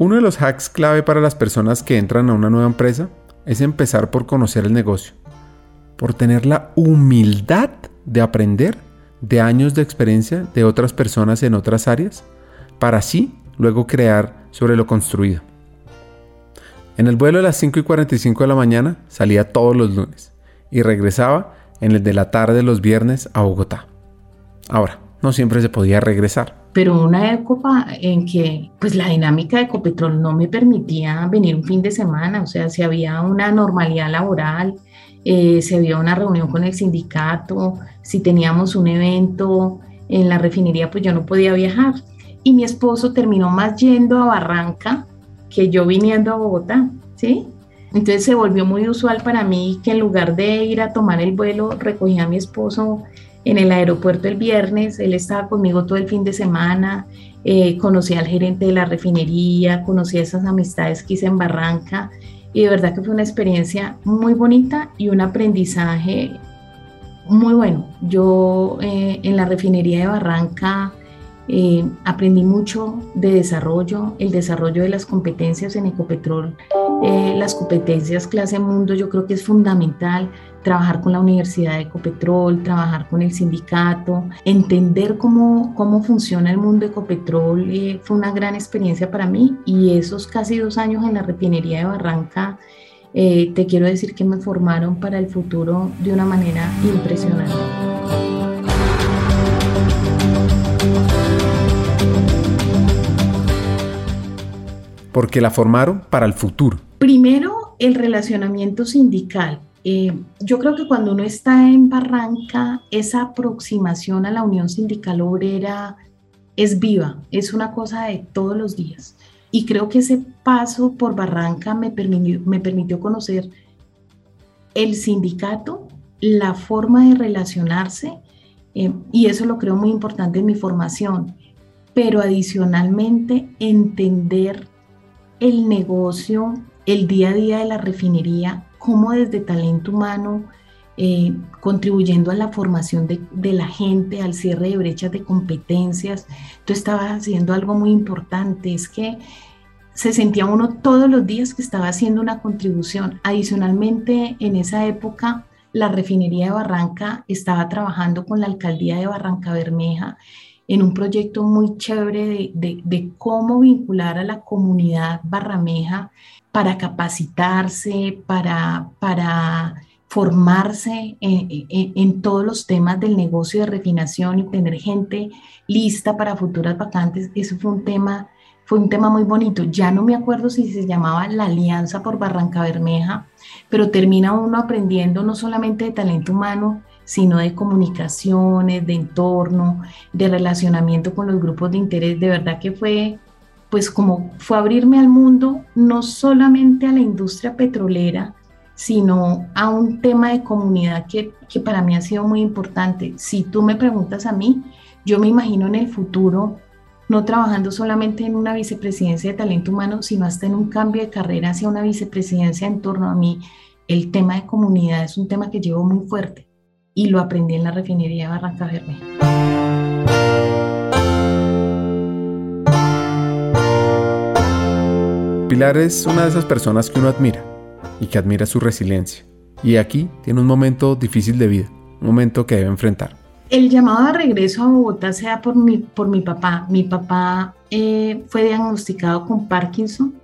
Uno de los hacks clave para las personas que entran a una nueva empresa es empezar por conocer el negocio, por tener la humildad de aprender de años de experiencia de otras personas en otras áreas, para así luego crear sobre lo construido. En el vuelo de las 5 y 45 de la mañana salía todos los lunes y regresaba en el de la tarde los viernes a Bogotá. Ahora, no siempre se podía regresar pero una época en que pues la dinámica de Ecopetrol no me permitía venir un fin de semana, o sea, si había una normalidad laboral, eh, si había una reunión con el sindicato, si teníamos un evento en la refinería, pues yo no podía viajar. Y mi esposo terminó más yendo a Barranca que yo viniendo a Bogotá, ¿sí? Entonces se volvió muy usual para mí que en lugar de ir a tomar el vuelo, recogía a mi esposo en el aeropuerto el viernes, él estaba conmigo todo el fin de semana, eh, conocí al gerente de la refinería, conocí esas amistades que hice en Barranca. Y de verdad que fue una experiencia muy bonita y un aprendizaje muy bueno. Yo eh, en la refinería de Barranca eh, aprendí mucho de desarrollo, el desarrollo de las competencias en Ecopetrol, eh, las competencias clase mundo yo creo que es fundamental, trabajar con la Universidad de Ecopetrol, trabajar con el sindicato, entender cómo, cómo funciona el mundo de Ecopetrol eh, fue una gran experiencia para mí y esos casi dos años en la refinería de Barranca, te quiero decir que me formaron para el futuro de una manera impresionante. porque la formaron para el futuro. Primero, el relacionamiento sindical. Eh, yo creo que cuando uno está en Barranca, esa aproximación a la Unión Sindical Obrera es viva, es una cosa de todos los días. Y creo que ese paso por Barranca me permitió, me permitió conocer el sindicato, la forma de relacionarse, eh, y eso lo creo muy importante en mi formación, pero adicionalmente entender el negocio, el día a día de la refinería, cómo desde talento humano, eh, contribuyendo a la formación de, de, la gente, al cierre de brechas de competencias. Tú estabas haciendo algo muy importante, es que se sentía uno todos los días que estaba haciendo una contribución. Adicionalmente, en esa época, la refinería de Barranca estaba trabajando con la alcaldía de Barranca Bermeja en un proyecto muy chévere de, cómo vincular a la comunidad barrameja para capacitarse, para, para formarse en, todos los temas del negocio de refinación y tener gente lista para futuras vacantes. Eso fue un tema, fue un tema muy bonito. Ya no me acuerdo si se llamaba la Alianza por Barranca Bermeja, pero termina uno aprendiendo no solamente de talento humano, sino de comunicaciones, de entorno, de relacionamiento con los grupos de interés. De verdad que fue, pues como fue abrirme al mundo, no solamente a la industria petrolera, sino a un tema de comunidad que, que para mí ha sido muy importante. Si tú me preguntas a mí, yo me imagino en el futuro no trabajando solamente en una vicepresidencia de talento humano, sino hasta en un cambio de carrera hacia una vicepresidencia en torno a mí. El tema de comunidad es un tema que llevo muy fuerte y lo aprendí en la refinería de Barranca Bermeja. Pilar es una de esas personas que uno admira y que admira su resiliencia. Y aquí tiene un momento difícil de vida, un momento que debe enfrentar. El llamado de regreso a Bogotá sea por mi, por mi papá. Mi papá eh, fue diagnosticado con Parkinson.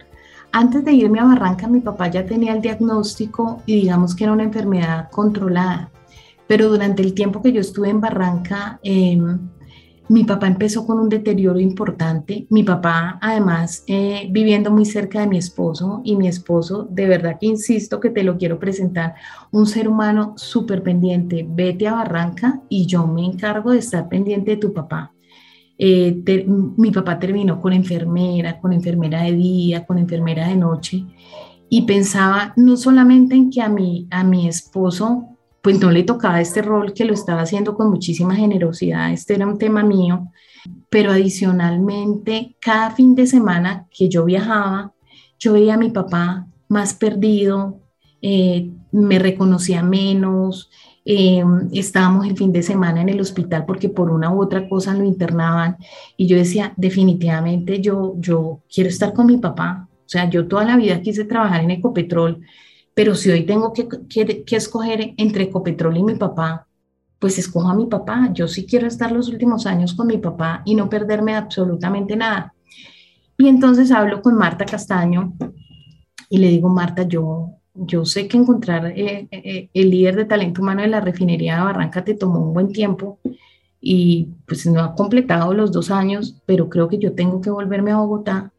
Antes de irme a Barranca, mi papá ya tenía el diagnóstico y digamos que era una enfermedad controlada. Pero durante el tiempo que yo estuve en Barranca, eh, mi papá empezó con un deterioro importante. Mi papá, además, eh, viviendo muy cerca de mi esposo y mi esposo, de verdad que insisto que te lo quiero presentar, un ser humano súper pendiente. Vete a Barranca y yo me encargo de estar pendiente de tu papá. Eh, mi papá terminó con enfermera, con enfermera de día, con enfermera de noche y pensaba no solamente en que a mi, a mi esposo pues no le tocaba este rol que lo estaba haciendo con muchísima generosidad, este era un tema mío, pero adicionalmente cada fin de semana que yo viajaba, yo veía a mi papá más perdido, eh, me reconocía menos, eh, estábamos el fin de semana en el hospital porque por una u otra cosa lo internaban y yo decía, definitivamente yo, yo quiero estar con mi papá. O sea, yo toda la vida quise trabajar en Ecopetrol pero si hoy tengo que, que, escoger entre Ecopetrol y mi papá, pues escojo a mi papá. Yo sí quiero estar los últimos años con mi papá y no perderme absolutamente nada. Y entonces hablo con Marta Castaño y le digo, Marta, yo, yo sé que encontrar eh, eh, el líder de talento humano de la refinería de Barranca te tomó un buen tiempo y pues no ha completado los dos años, pero creo que yo tengo que volverme a Bogotá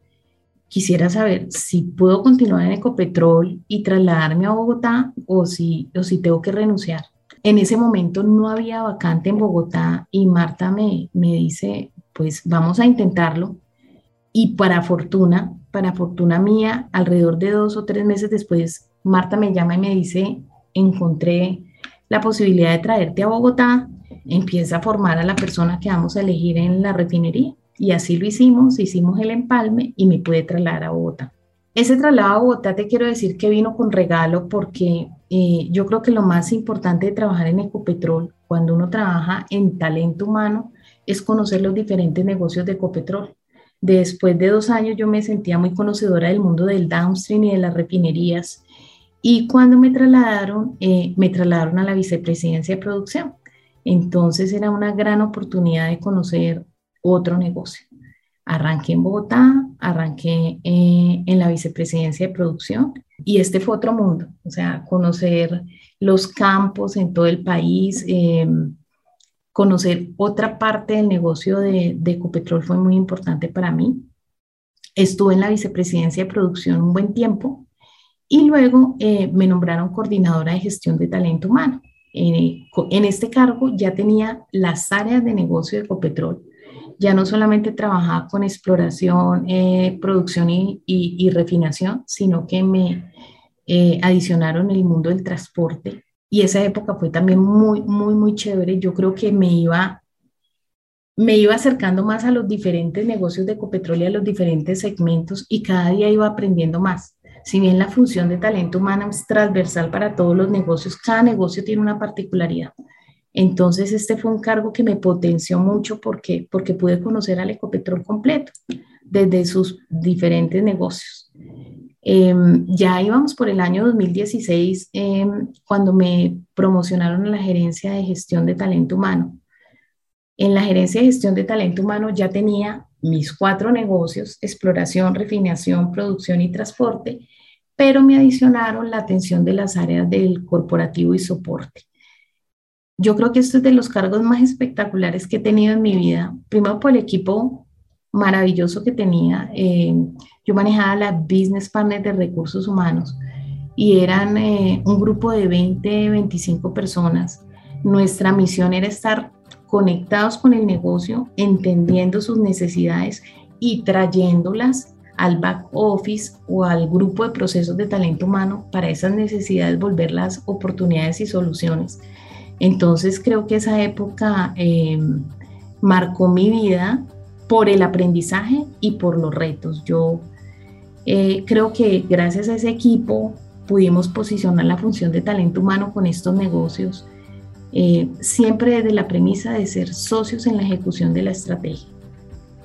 quisiera saber si puedo continuar en Ecopetrol y trasladarme a Bogotá o si, o si tengo que renunciar. En ese momento no había vacante en Bogotá y Marta me, me dice, pues vamos a intentarlo. Y para fortuna, para fortuna mía, alrededor de dos o tres meses después, Marta me llama y me dice, encontré la posibilidad de traerte a Bogotá, empieza a formar a la persona que vamos a elegir en la refinería. Y así lo hicimos, hicimos el empalme y me pude trasladar a Bogotá. Ese traslado a Bogotá te quiero decir que vino con regalo porque eh, yo creo que lo más importante de trabajar en Ecopetrol, cuando uno trabaja en talento humano, es conocer los diferentes negocios de Ecopetrol. Después de dos años yo me sentía muy conocedora del mundo del downstream y de las refinerías. Y cuando me trasladaron, eh, me trasladaron a la vicepresidencia de producción. Entonces era una gran oportunidad de conocer otro negocio. Arranqué en Bogotá, arranqué eh, en la vicepresidencia de producción y este fue otro mundo, o sea, conocer los campos en todo el país, em, conocer otra parte del negocio de, de Ecopetrol fue muy importante para mí. Estuve en la vicepresidencia de producción un buen tiempo y luego eh, me nombraron coordinadora de gestión de talento humano. en este cargo ya tenía las áreas de negocio de Ecopetrol ya no solamente trabajaba con exploración, eh, producción y, refinación, sino que me eh, adicionaron el mundo del transporte. Y esa época fue también muy, muy, muy chévere. Yo creo que me iba, me iba acercando más a los diferentes negocios de Ecopetrol a los diferentes segmentos y cada día iba aprendiendo más. Si bien la función de talento humano es transversal para todos los negocios, cada negocio tiene una particularidad. Entonces, este fue un cargo que me potenció mucho porque, porque pude conocer al Ecopetrol completo, desde sus diferentes negocios. Em, ya íbamos por el año 2016 em, cuando me promocionaron a la gerencia de gestión de talento humano. En la gerencia de gestión de talento humano ya tenía mis cuatro negocios, exploración, refinación, producción y transporte, pero me adicionaron la atención de las áreas del corporativo y soporte. Yo creo que esto es de los cargos más espectaculares que he tenido en mi vida. Primero por el equipo maravilloso que tenía. Eh, yo manejaba la Business Partner de Recursos Humanos y eran eh, un grupo de 20, 25 personas. Nuestra misión era estar conectados con el negocio, entendiendo sus necesidades y trayéndolas al back office o al grupo de procesos de talento humano para esas necesidades volverlas oportunidades y soluciones. Entonces creo que esa época em, marcó mi vida por el aprendizaje y por los retos. Yo eh, creo que gracias a ese equipo pudimos posicionar la función de talento humano con estos negocios, eh, siempre desde la premisa de ser socios en la ejecución de la estrategia.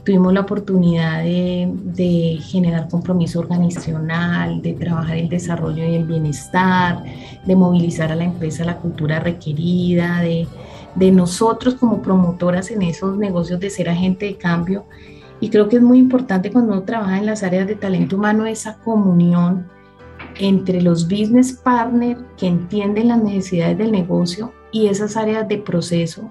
Tuvimos la oportunidad de, generar compromiso organizacional, de trabajar el desarrollo y el bienestar, de movilizar a la empresa la cultura requerida, de, de nosotros como promotoras en esos negocios de ser agente de cambio. Y creo que es muy importante cuando uno trabaja en las áreas de talento humano esa comunión entre los business partners que entienden las necesidades del negocio y esas áreas de proceso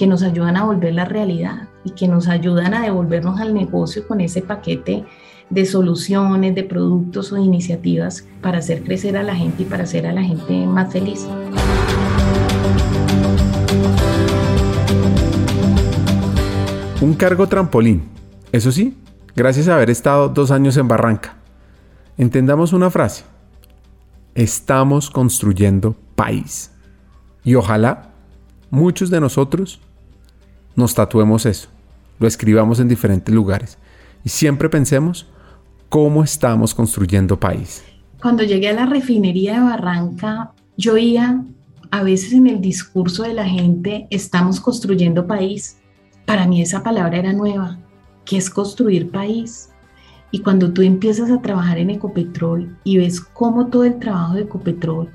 que nos ayudan a volver la realidad y que nos ayudan a devolvernos al negocio con ese paquete de soluciones, de productos o de iniciativas para hacer crecer a la gente y para hacer a la gente más feliz. Un cargo trampolín. Eso sí, gracias a haber estado dos años en Barranca. Entendamos una frase. Estamos construyendo país. Y ojalá muchos de nosotros nos tatuemos eso, lo escribamos en diferentes lugares y siempre pensemos cómo estamos construyendo país. Cuando llegué a la refinería de Barranca, yo oía a veces en el discurso de la gente, estamos construyendo país. Para mí esa palabra era nueva, que es construir país. Y cuando tú empiezas a trabajar en Ecopetrol y ves cómo todo el trabajo de Ecopetrol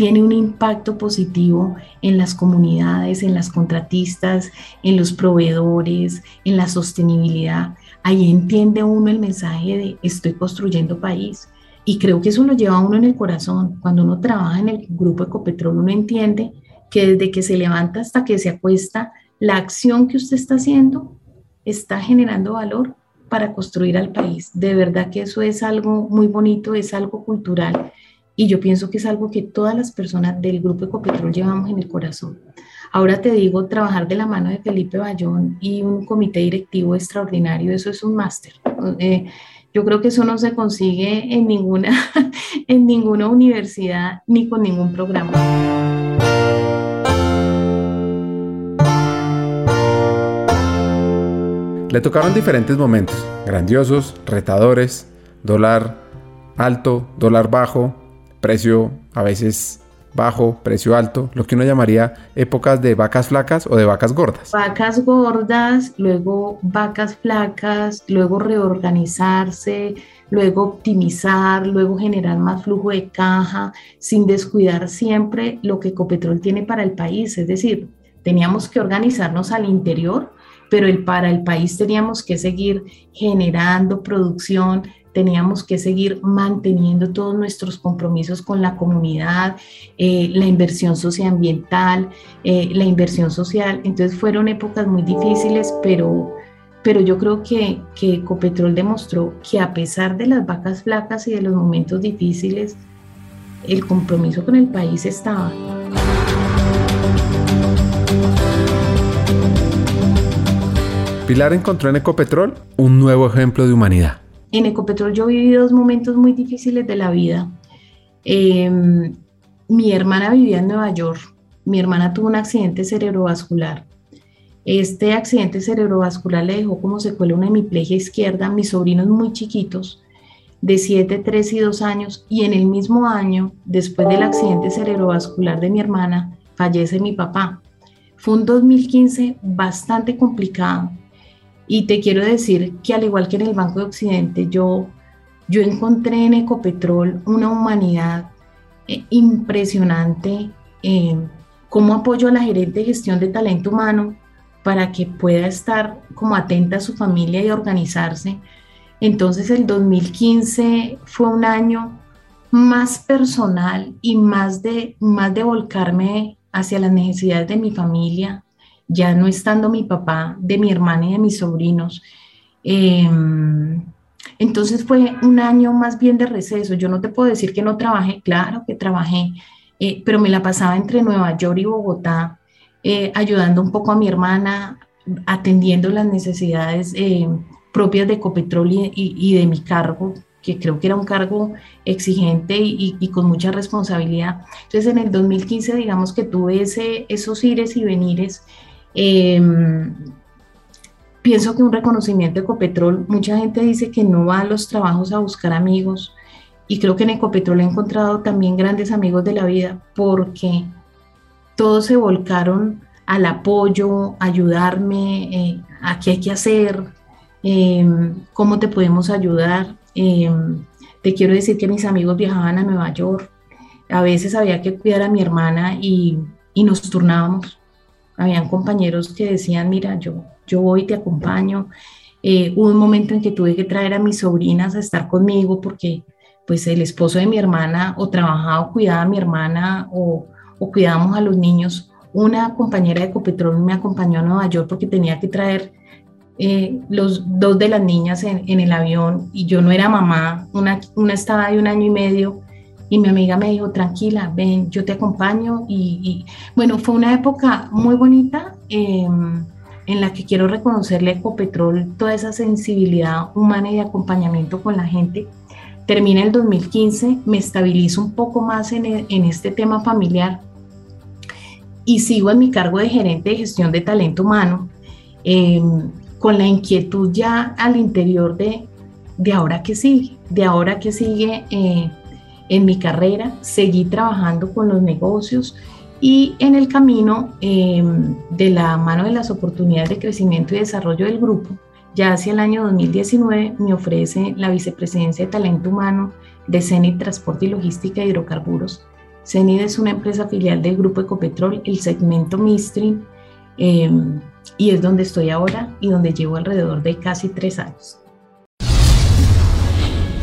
tiene un impacto positivo en las comunidades, en las contratistas, en los proveedores, en la sostenibilidad. Ahí entiende uno el mensaje de estoy construyendo país. Y creo que eso lo lleva a uno en el corazón. Cuando uno trabaja en el grupo Ecopetrol, uno entiende que desde que se levanta hasta que se acuesta, la acción que usted está haciendo está generando valor para construir al país. De verdad que eso es algo muy bonito, es algo cultural y yo pienso que es algo que todas las personas del Grupo Ecopetrol llevamos en el corazón. Ahora te digo, trabajar de la mano de Felipe Bayón y un comité directivo extraordinario, eso es un máster. Eh, yo creo que eso no se consigue en ninguna, <laughs> en ninguna universidad ni con ningún programa. Le tocaron diferentes momentos, grandiosos, retadores, dólar alto, dólar bajo, precio a veces bajo, precio alto, lo que uno llamaría épocas de vacas flacas o de vacas gordas. Vacas gordas, luego vacas flacas, luego reorganizarse, luego optimizar, luego generar más flujo de caja, sin descuidar siempre lo que Ecopetrol tiene para el país. Es decir, teníamos que organizarnos al interior, pero el, para el país teníamos que seguir generando producción, teníamos que seguir manteniendo todos nuestros compromisos con la comunidad, eh, la inversión socioambiental, eh, la inversión social. Entonces fueron épocas muy difíciles, pero, pero yo creo que, que Ecopetrol demostró que a pesar de las vacas flacas y de los momentos difíciles, el compromiso con el país estaba. Pilar encontró en Ecopetrol un nuevo ejemplo de humanidad en Ecopetrol yo viví dos momentos muy difíciles de la vida. Em, mi hermana vivía en Nueva York. Mi hermana tuvo un accidente cerebrovascular. Este accidente cerebrovascular le dejó como secuela una hemiplegia izquierda. Mis sobrinos muy chiquitos, de 7, 3 y 2 años. Y en el mismo año, después del accidente cerebrovascular de mi hermana, fallece mi papá. Fue un 2015 bastante complicado y te quiero decir que al igual que en el Banco de Occidente, yo, yo encontré en Ecopetrol una humanidad eh, impresionante, eh, como apoyo a la gerente de gestión de talento humano para que pueda estar como atenta a su familia y organizarse. Entonces el 2015 fue un año más personal y más de, más de volcarme hacia las necesidades de mi familia, ya no estando mi papá, de mi hermana y de mis sobrinos. Em, entonces fue un año más bien de receso. Yo no te puedo decir que no trabajé, claro que trabajé, eh, pero me la pasaba entre Nueva York y Bogotá, eh, ayudando un poco a mi hermana, atendiendo las necesidades eh, propias de Ecopetrol y, de mi cargo, que creo que era un cargo exigente y, con mucha responsabilidad. Entonces en el 2015 digamos que tuve ese, esos ires y venires Em, pienso que un reconocimiento de Ecopetrol, mucha gente dice que no va a los trabajos a buscar amigos y creo que en Ecopetrol he encontrado también grandes amigos de la vida porque todos se volcaron al apoyo, ayudarme, eh, a qué hay que hacer, em, cómo te podemos ayudar. Em, te quiero decir que mis amigos viajaban a Nueva York, a veces había que cuidar a mi hermana y, y nos turnábamos. Habían compañeros que decían, mira, yo, yo voy, te acompaño. Eh, hubo un momento en que tuve que traer a mis sobrinas a estar conmigo porque pues el esposo de mi hermana o trabajaba o cuidaba a mi hermana o, o cuidábamos a los niños. Una compañera de Ecopetrol me acompañó a Nueva York porque tenía que traer eh, los dos de las niñas en, en, el avión y yo no era mamá, una, una estaba de un año y medio y mi amiga me dijo, tranquila, ven, yo te acompaño. Y, bueno, fue una época muy bonita em, en la que quiero reconocerle a Ecopetrol toda esa sensibilidad humana y de acompañamiento con la gente. Termina el 2015, me estabilizo un poco más en, en este tema familiar y sigo en mi cargo de gerente de gestión de talento humano, eh, con la inquietud ya al interior de, de ahora que sigue, de ahora que sigue. Eh, en mi carrera, seguí trabajando con los negocios y en el camino em, de la mano de las oportunidades de crecimiento y desarrollo del grupo, ya hacia el año 2019 me ofrece la vicepresidencia de talento humano de CENIT Transporte y Logística de Hidrocarburos. CENIT es una empresa filial del grupo Ecopetrol, el segmento Mistream, em, y es donde estoy ahora y donde llevo alrededor de casi tres años.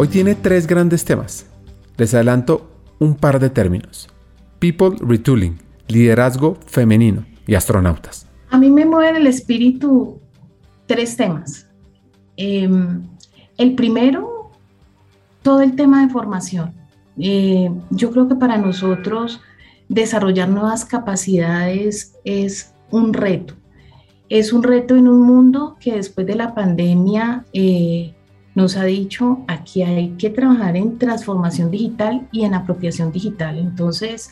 Hoy tiene tres grandes temas. Les adelanto un par de términos. People Retooling, liderazgo femenino y astronautas. A mí me mueven el espíritu tres temas. Em, el primero, todo el tema de formación. Eh, yo creo que para nosotros desarrollar nuevas capacidades es un reto. Es un reto en un mundo que después de la pandemia eh, nos ha dicho aquí hay que trabajar en transformación digital y en apropiación digital. Entonces,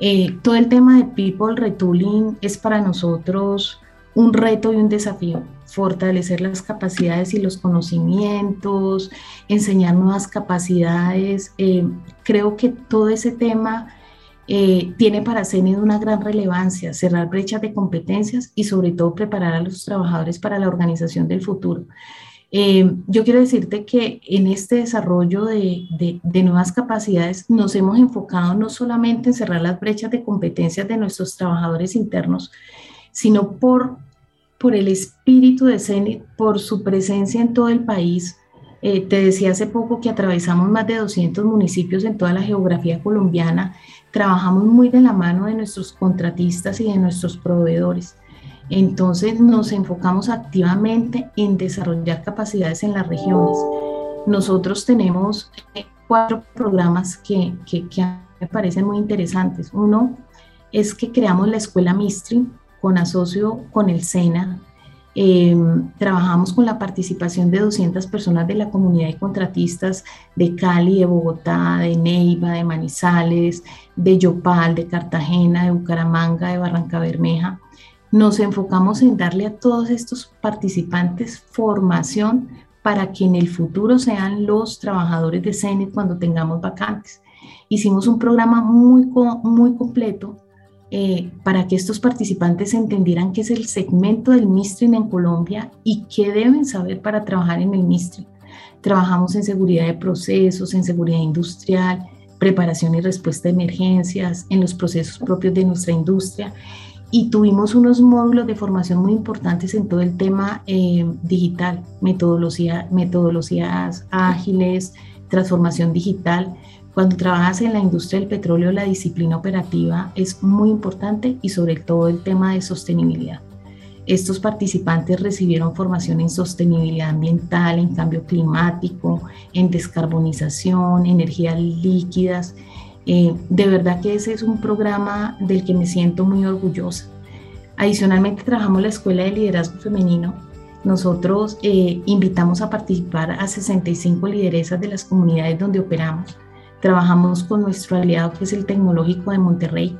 eh, todo el tema de People Retooling es para nosotros un reto y un desafío. Fortalecer las capacidades y los conocimientos, enseñar nuevas capacidades. Eh, creo que todo ese tema eh, tiene para CENID una gran relevancia, cerrar brechas de competencias y sobre todo preparar a los trabajadores para la organización del futuro. Eh, yo quiero decirte que en este desarrollo de, nuevas capacidades nos hemos enfocado no solamente en cerrar las brechas de competencias de nuestros trabajadores internos, sino por, por el espíritu de CENIT, por su presencia en todo el país. Eh, te decía hace poco que atravesamos más de 200 municipios en toda la geografía colombiana. Trabajamos muy de la mano de nuestros contratistas y de nuestros proveedores. Entonces nos enfocamos activamente en desarrollar capacidades en las regiones. Nosotros tenemos eh, cuatro programas que, me parecen muy interesantes. Uno es que creamos la escuela Mistri con asocio con el SENA. Em, trabajamos con la participación de 200 personas de la comunidad de contratistas de Cali, de Bogotá, de Neiva, de Manizales, de Yopal, de Cartagena, de Bucaramanga, de Barranca Bermeja nos enfocamos en darle a todos estos participantes formación para que en el futuro sean los trabajadores de CENIT cuando tengamos vacantes. Hicimos un programa muy, muy completo eh, para que estos participantes entendieran qué es el segmento del MISTRIN en Colombia y qué deben saber para trabajar en el MISTRIN. Trabajamos en seguridad de procesos, en seguridad industrial, preparación y respuesta a emergencias, en los procesos propios de nuestra industria y tuvimos unos módulos de formación muy importantes en todo el tema eh, digital, metodología, metodologías ágiles, transformación digital, Cuando trabajas en la industria del petróleo, la disciplina operativa es muy importante y sobre todo el tema de sostenibilidad. Estos participantes recibieron formación en sostenibilidad ambiental, en cambio climático, en descarbonización, energías líquidas. Eh, de verdad que ese es un programa del que me siento muy orgullosa. Adicionalmente trabajamos la Escuela de Liderazgo Femenino. Nosotros eh, invitamos a participar a 65 lideresas de las comunidades donde operamos. Trabajamos con nuestro aliado que es el Tecnológico de Monterrey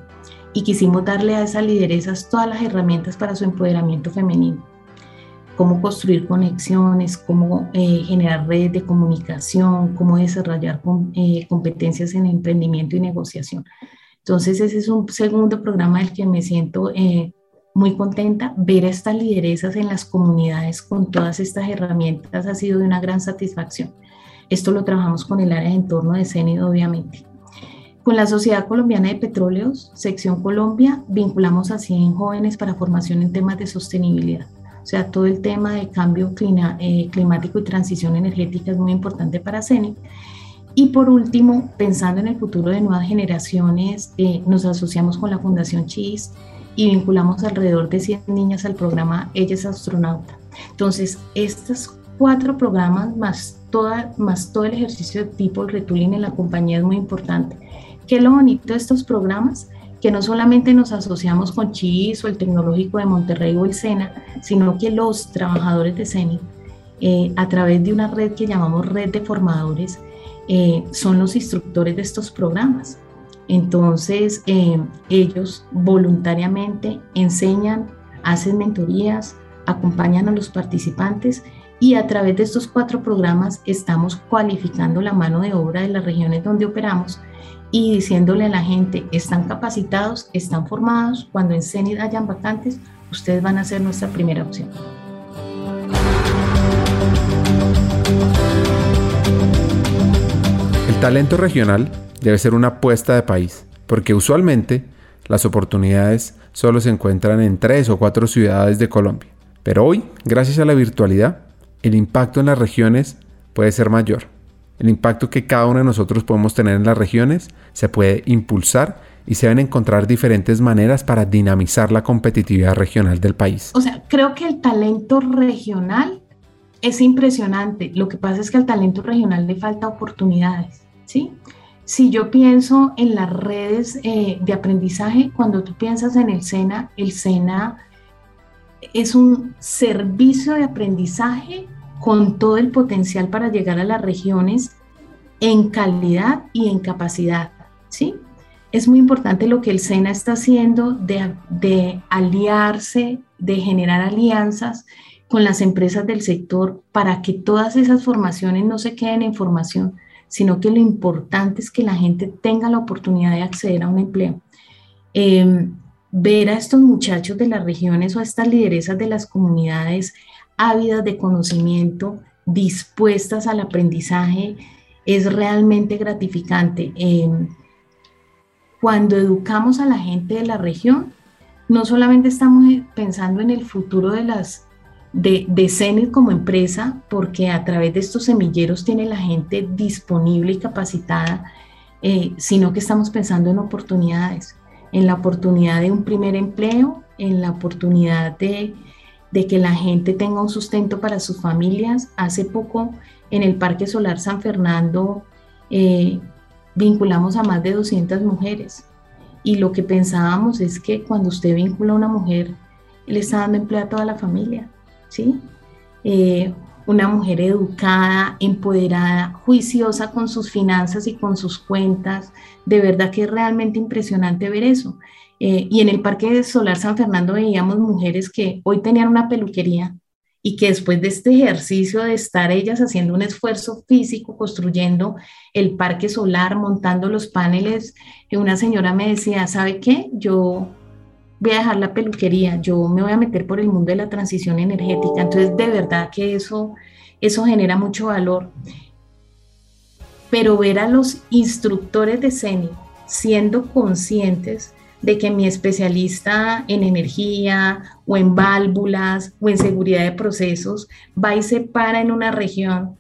y quisimos darle a esas lideresas todas las herramientas para su empoderamiento femenino. Cómo construir conexiones, cómo eh, generar redes de comunicación, cómo desarrollar eh, competencias en emprendimiento y negociación. Entonces ese es un segundo programa del que me siento eh, muy contenta. Ver a estas lideresas en las comunidades con todas estas herramientas ha sido de una gran satisfacción. Esto lo trabajamos con el área de entorno de CENID, obviamente. Con la Sociedad Colombiana de Petróleos, sección Colombia, vinculamos a 100 jóvenes para formación en temas de sostenibilidad. O sea, todo el tema de cambio eh, climático y transición energética es muy importante para CENI. Y por último, pensando en el futuro de nuevas generaciones, eh, nos asociamos con la Fundación CHIS y vinculamos alrededor de 100 niñas al programa Ella es astronauta. Entonces, estos cuatro programas más, toda, más todo el ejercicio de tipo el retooling en la compañía es muy importante ¿Qué es lo bonito de estos programas? Que no solamente nos asociamos con CHIS o el Tecnológico de Monterrey o el SENA, sino que los trabajadores de CENI, eh, a través de una red que llamamos Red de Formadores, eh, son los instructores de estos programas. Entonces, eh, ellos voluntariamente enseñan, hacen mentorías, acompañan a los participantes y a través de estos cuatro programas estamos cualificando la mano de obra de las regiones donde operamos y diciéndole a la gente, están capacitados, están formados, cuando en CENID hayan vacantes, ustedes van a ser nuestra primera opción. El talento regional debe ser una apuesta de país, porque usualmente las oportunidades solo se encuentran en tres o cuatro ciudades de Colombia. Pero hoy, gracias a la virtualidad, el impacto en las regiones puede ser mayor el impacto que cada uno de nosotros podemos tener en las regiones se puede impulsar y se deben encontrar diferentes maneras para dinamizar la competitividad regional del país. O sea, creo que el talento regional es impresionante. Lo que pasa es que al talento regional le falta oportunidades, ¿sí? Si yo pienso en las redes eh, de aprendizaje, cuando tú piensas en el SENA, el SENA es un servicio de aprendizaje con todo el potencial para llegar a las regiones en calidad y en capacidad, ¿sí? Es muy importante lo que el SENA está haciendo de, aliarse, de generar alianzas con las empresas del sector para que todas esas formaciones no se queden en formación, sino que lo importante es que la gente tenga la oportunidad de acceder a un empleo. Em, ver a estos muchachos de las regiones o a estas lideresas de las comunidades ávidas de conocimiento, dispuestas al aprendizaje, es realmente gratificante. Em, cuando educamos a la gente de la región, no solamente estamos pensando en el futuro de las de, de como empresa, porque a través de estos semilleros tiene la gente disponible y capacitada, eh, sino que estamos pensando en oportunidades, en la oportunidad de un primer empleo, en la oportunidad de de que la gente tenga un sustento para sus familias. Hace poco en el Parque Solar San Fernando eh, vinculamos a más de 200 mujeres y lo que pensábamos es que cuando usted vincula a una mujer, le está dando empleo a toda la familia, ¿sí? Eh, una mujer educada, empoderada, juiciosa con sus finanzas y con sus cuentas. De verdad que es realmente impresionante ver eso. Eh, y en el Parque Solar San Fernando veíamos mujeres que hoy tenían una peluquería y que después de este ejercicio de estar ellas haciendo un esfuerzo físico, construyendo el parque solar, montando los paneles, eh, una señora me decía, ¿sabe qué? Yo voy a dejar la peluquería, yo me voy a meter por el mundo de la transición energética. Entonces, de verdad que eso, eso genera mucho valor. Pero ver a los instructores de CENI siendo conscientes de que mi especialista en energía o en válvulas o en seguridad de procesos va y se para en una región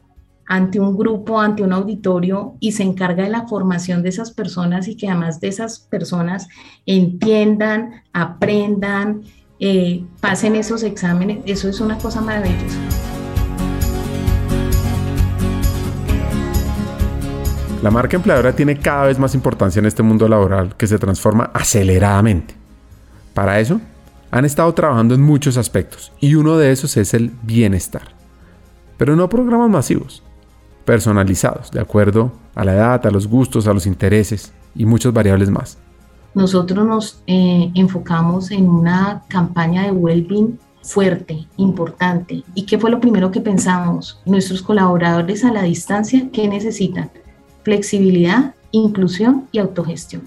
ante un grupo, ante un auditorio y se encarga de la formación de esas personas y que además de esas personas entiendan, aprendan, eh, pasen esos exámenes, eso es una cosa maravillosa. La marca empleadora tiene cada vez más importancia en este mundo laboral que se transforma aceleradamente. Para eso, han estado trabajando en muchos aspectos y uno de esos es el bienestar. Pero no programas masivos, personalizados, de acuerdo a la edad, a los gustos, a los intereses y muchas variables más. Nosotros nos eh, enfocamos en una campaña de well-being fuerte, importante. ¿Y qué fue lo primero que pensamos? Nuestros colaboradores a la distancia, ¿qué necesitan? Flexibilidad, inclusión y autogestión.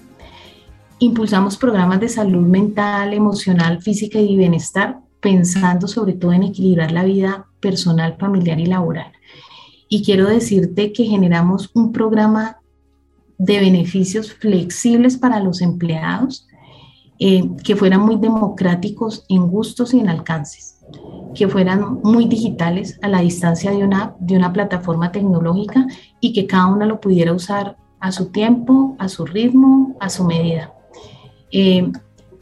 Impulsamos programas de salud mental, emocional, física y bienestar, pensando sobre todo en equilibrar la vida personal, familiar y laboral. Y quiero decirte que generamos un programa de beneficios flexibles para los empleados eh, que fueran muy democráticos en gustos y en alcances que fueran muy digitales a la distancia de una, de una plataforma tecnológica y que cada una lo pudiera usar a su tiempo, a su ritmo, a su medida. Eh,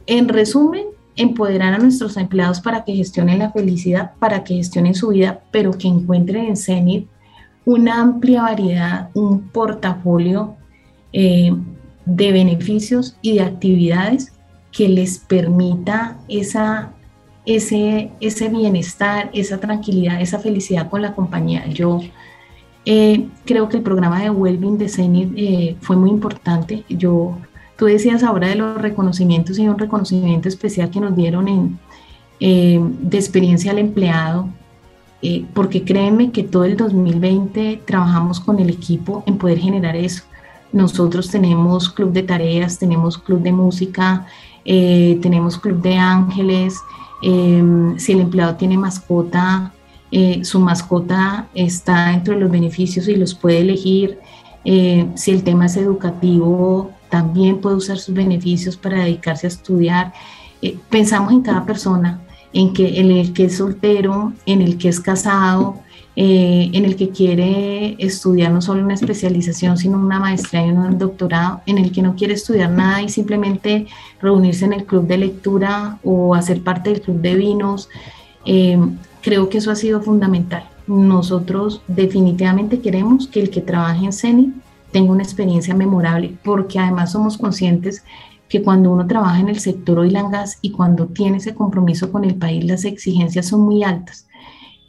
en resumen, empoderar a nuestros empleados para que gestionen la felicidad, para que gestionen su vida, pero que encuentren en Zenit una amplia variedad, un portafolio eh, de beneficios y de actividades que les permita esa ese, ese bienestar, esa tranquilidad, esa felicidad con la compañía. Yo eh, creo que el programa de Wellbeing de Zenit eh, fue muy importante. Yo, tú decías ahora de los reconocimientos y un reconocimiento especial que nos dieron en, eh, de experiencia al empleado, porque créeme que todo el 2020 trabajamos con el equipo en poder generar eso. Nosotros tenemos club de tareas, tenemos club de música, tenemos club de ángeles, Em, si el empleado tiene mascota, eh, su mascota está dentro de los beneficios y los puede elegir. Eh, si el tema es educativo, también puede usar sus beneficios para dedicarse a estudiar. Eh, pensamos en cada persona, en, el que es soltero, en el que es casado, eh, en el que quiere estudiar no solo una especialización, sino una maestría y un doctorado, en el que no quiere estudiar nada y simplemente reunirse en el club de lectura o hacer parte del club de vinos. Eh, creo que eso ha sido fundamental. Nosotros definitivamente queremos que el que trabaje en CENI tenga una experiencia memorable, porque además somos conscientes que cuando uno trabaja en el sector oil and gas y cuando tiene ese compromiso con el país, las exigencias son muy altas.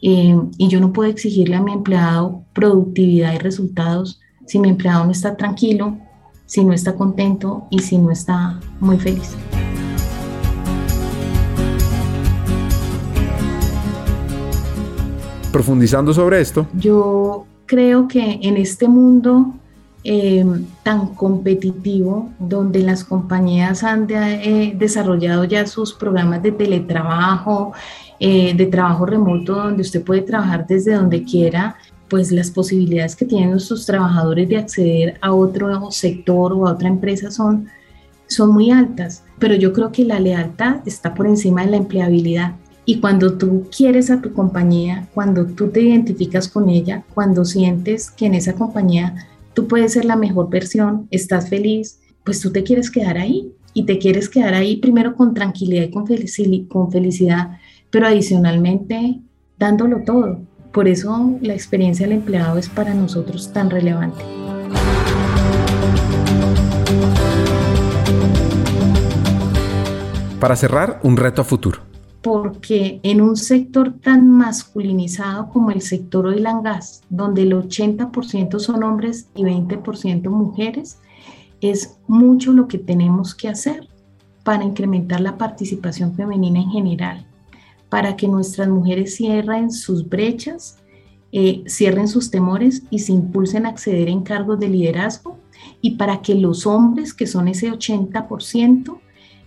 Eh, y yo no puedo exigirle a mi empleado productividad y resultados si mi empleado no está tranquilo, si no está contento y si no está muy feliz. Profundizando sobre esto. Yo creo que en este mundo eh, tan competitivo, donde las compañías han eh, desarrollado ya sus programas de teletrabajo, eh, de trabajo remoto donde usted puede trabajar desde donde quiera, pues las posibilidades que tienen nuestros trabajadores de acceder a otro sector o a otra empresa son, son muy altas. Pero yo creo que la lealtad está por encima de la empleabilidad. Y cuando tú quieres a tu compañía, cuando tú te identificas con ella, cuando sientes que en esa compañía tú puedes ser la mejor versión, estás feliz, pues tú te quieres quedar ahí. Y te quieres quedar ahí primero con tranquilidad y con, con felicidad, pero adicionalmente dándolo todo. Por eso la experiencia del empleado es para nosotros tan relevante. Para cerrar, un reto a futuro. Porque en un sector tan masculinizado como el sector oil and gas, donde el 80% son hombres y 20% mujeres, es mucho lo que tenemos que hacer para incrementar la participación femenina en general para que nuestras mujeres cierren sus brechas, eh, cierren sus temores y se impulsen a acceder en cargos de liderazgo y para que los hombres, que son ese 80%,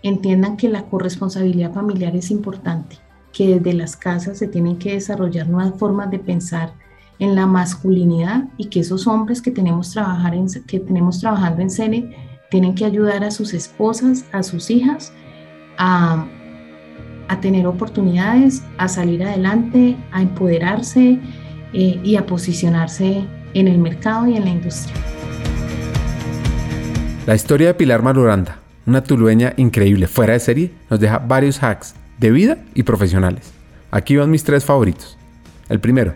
entiendan que la corresponsabilidad familiar es importante, que desde las casas se tienen que desarrollar nuevas formas de pensar en la masculinidad y que esos hombres que tenemos, trabajar en, que tenemos trabajando en CENE tienen que ayudar a sus esposas, a sus hijas, a a tener oportunidades, a salir adelante, a empoderarse eh, y a posicionarse en el mercado y en la industria. La historia de Pilar Maruranda, una tulueña increíble, fuera de serie, nos deja varios hacks de vida y profesionales. Aquí van mis tres favoritos. El primero,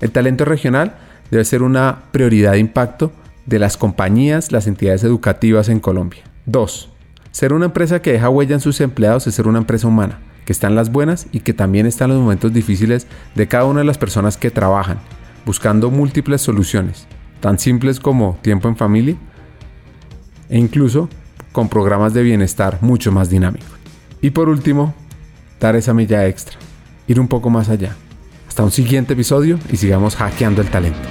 el talento regional debe ser una prioridad de impacto de las compañías, las entidades educativas en Colombia. Dos, ser una empresa que deja huella en sus empleados es ser una empresa humana, que está en las buenas y que también está en los momentos difíciles de cada una de las personas que trabajan, buscando múltiples soluciones, tan simples como tiempo en familia e incluso con programas de bienestar mucho más dinámicos. Y por último, dar esa milla extra, ir un poco más allá. Hasta un siguiente episodio y sigamos hackeando el talento.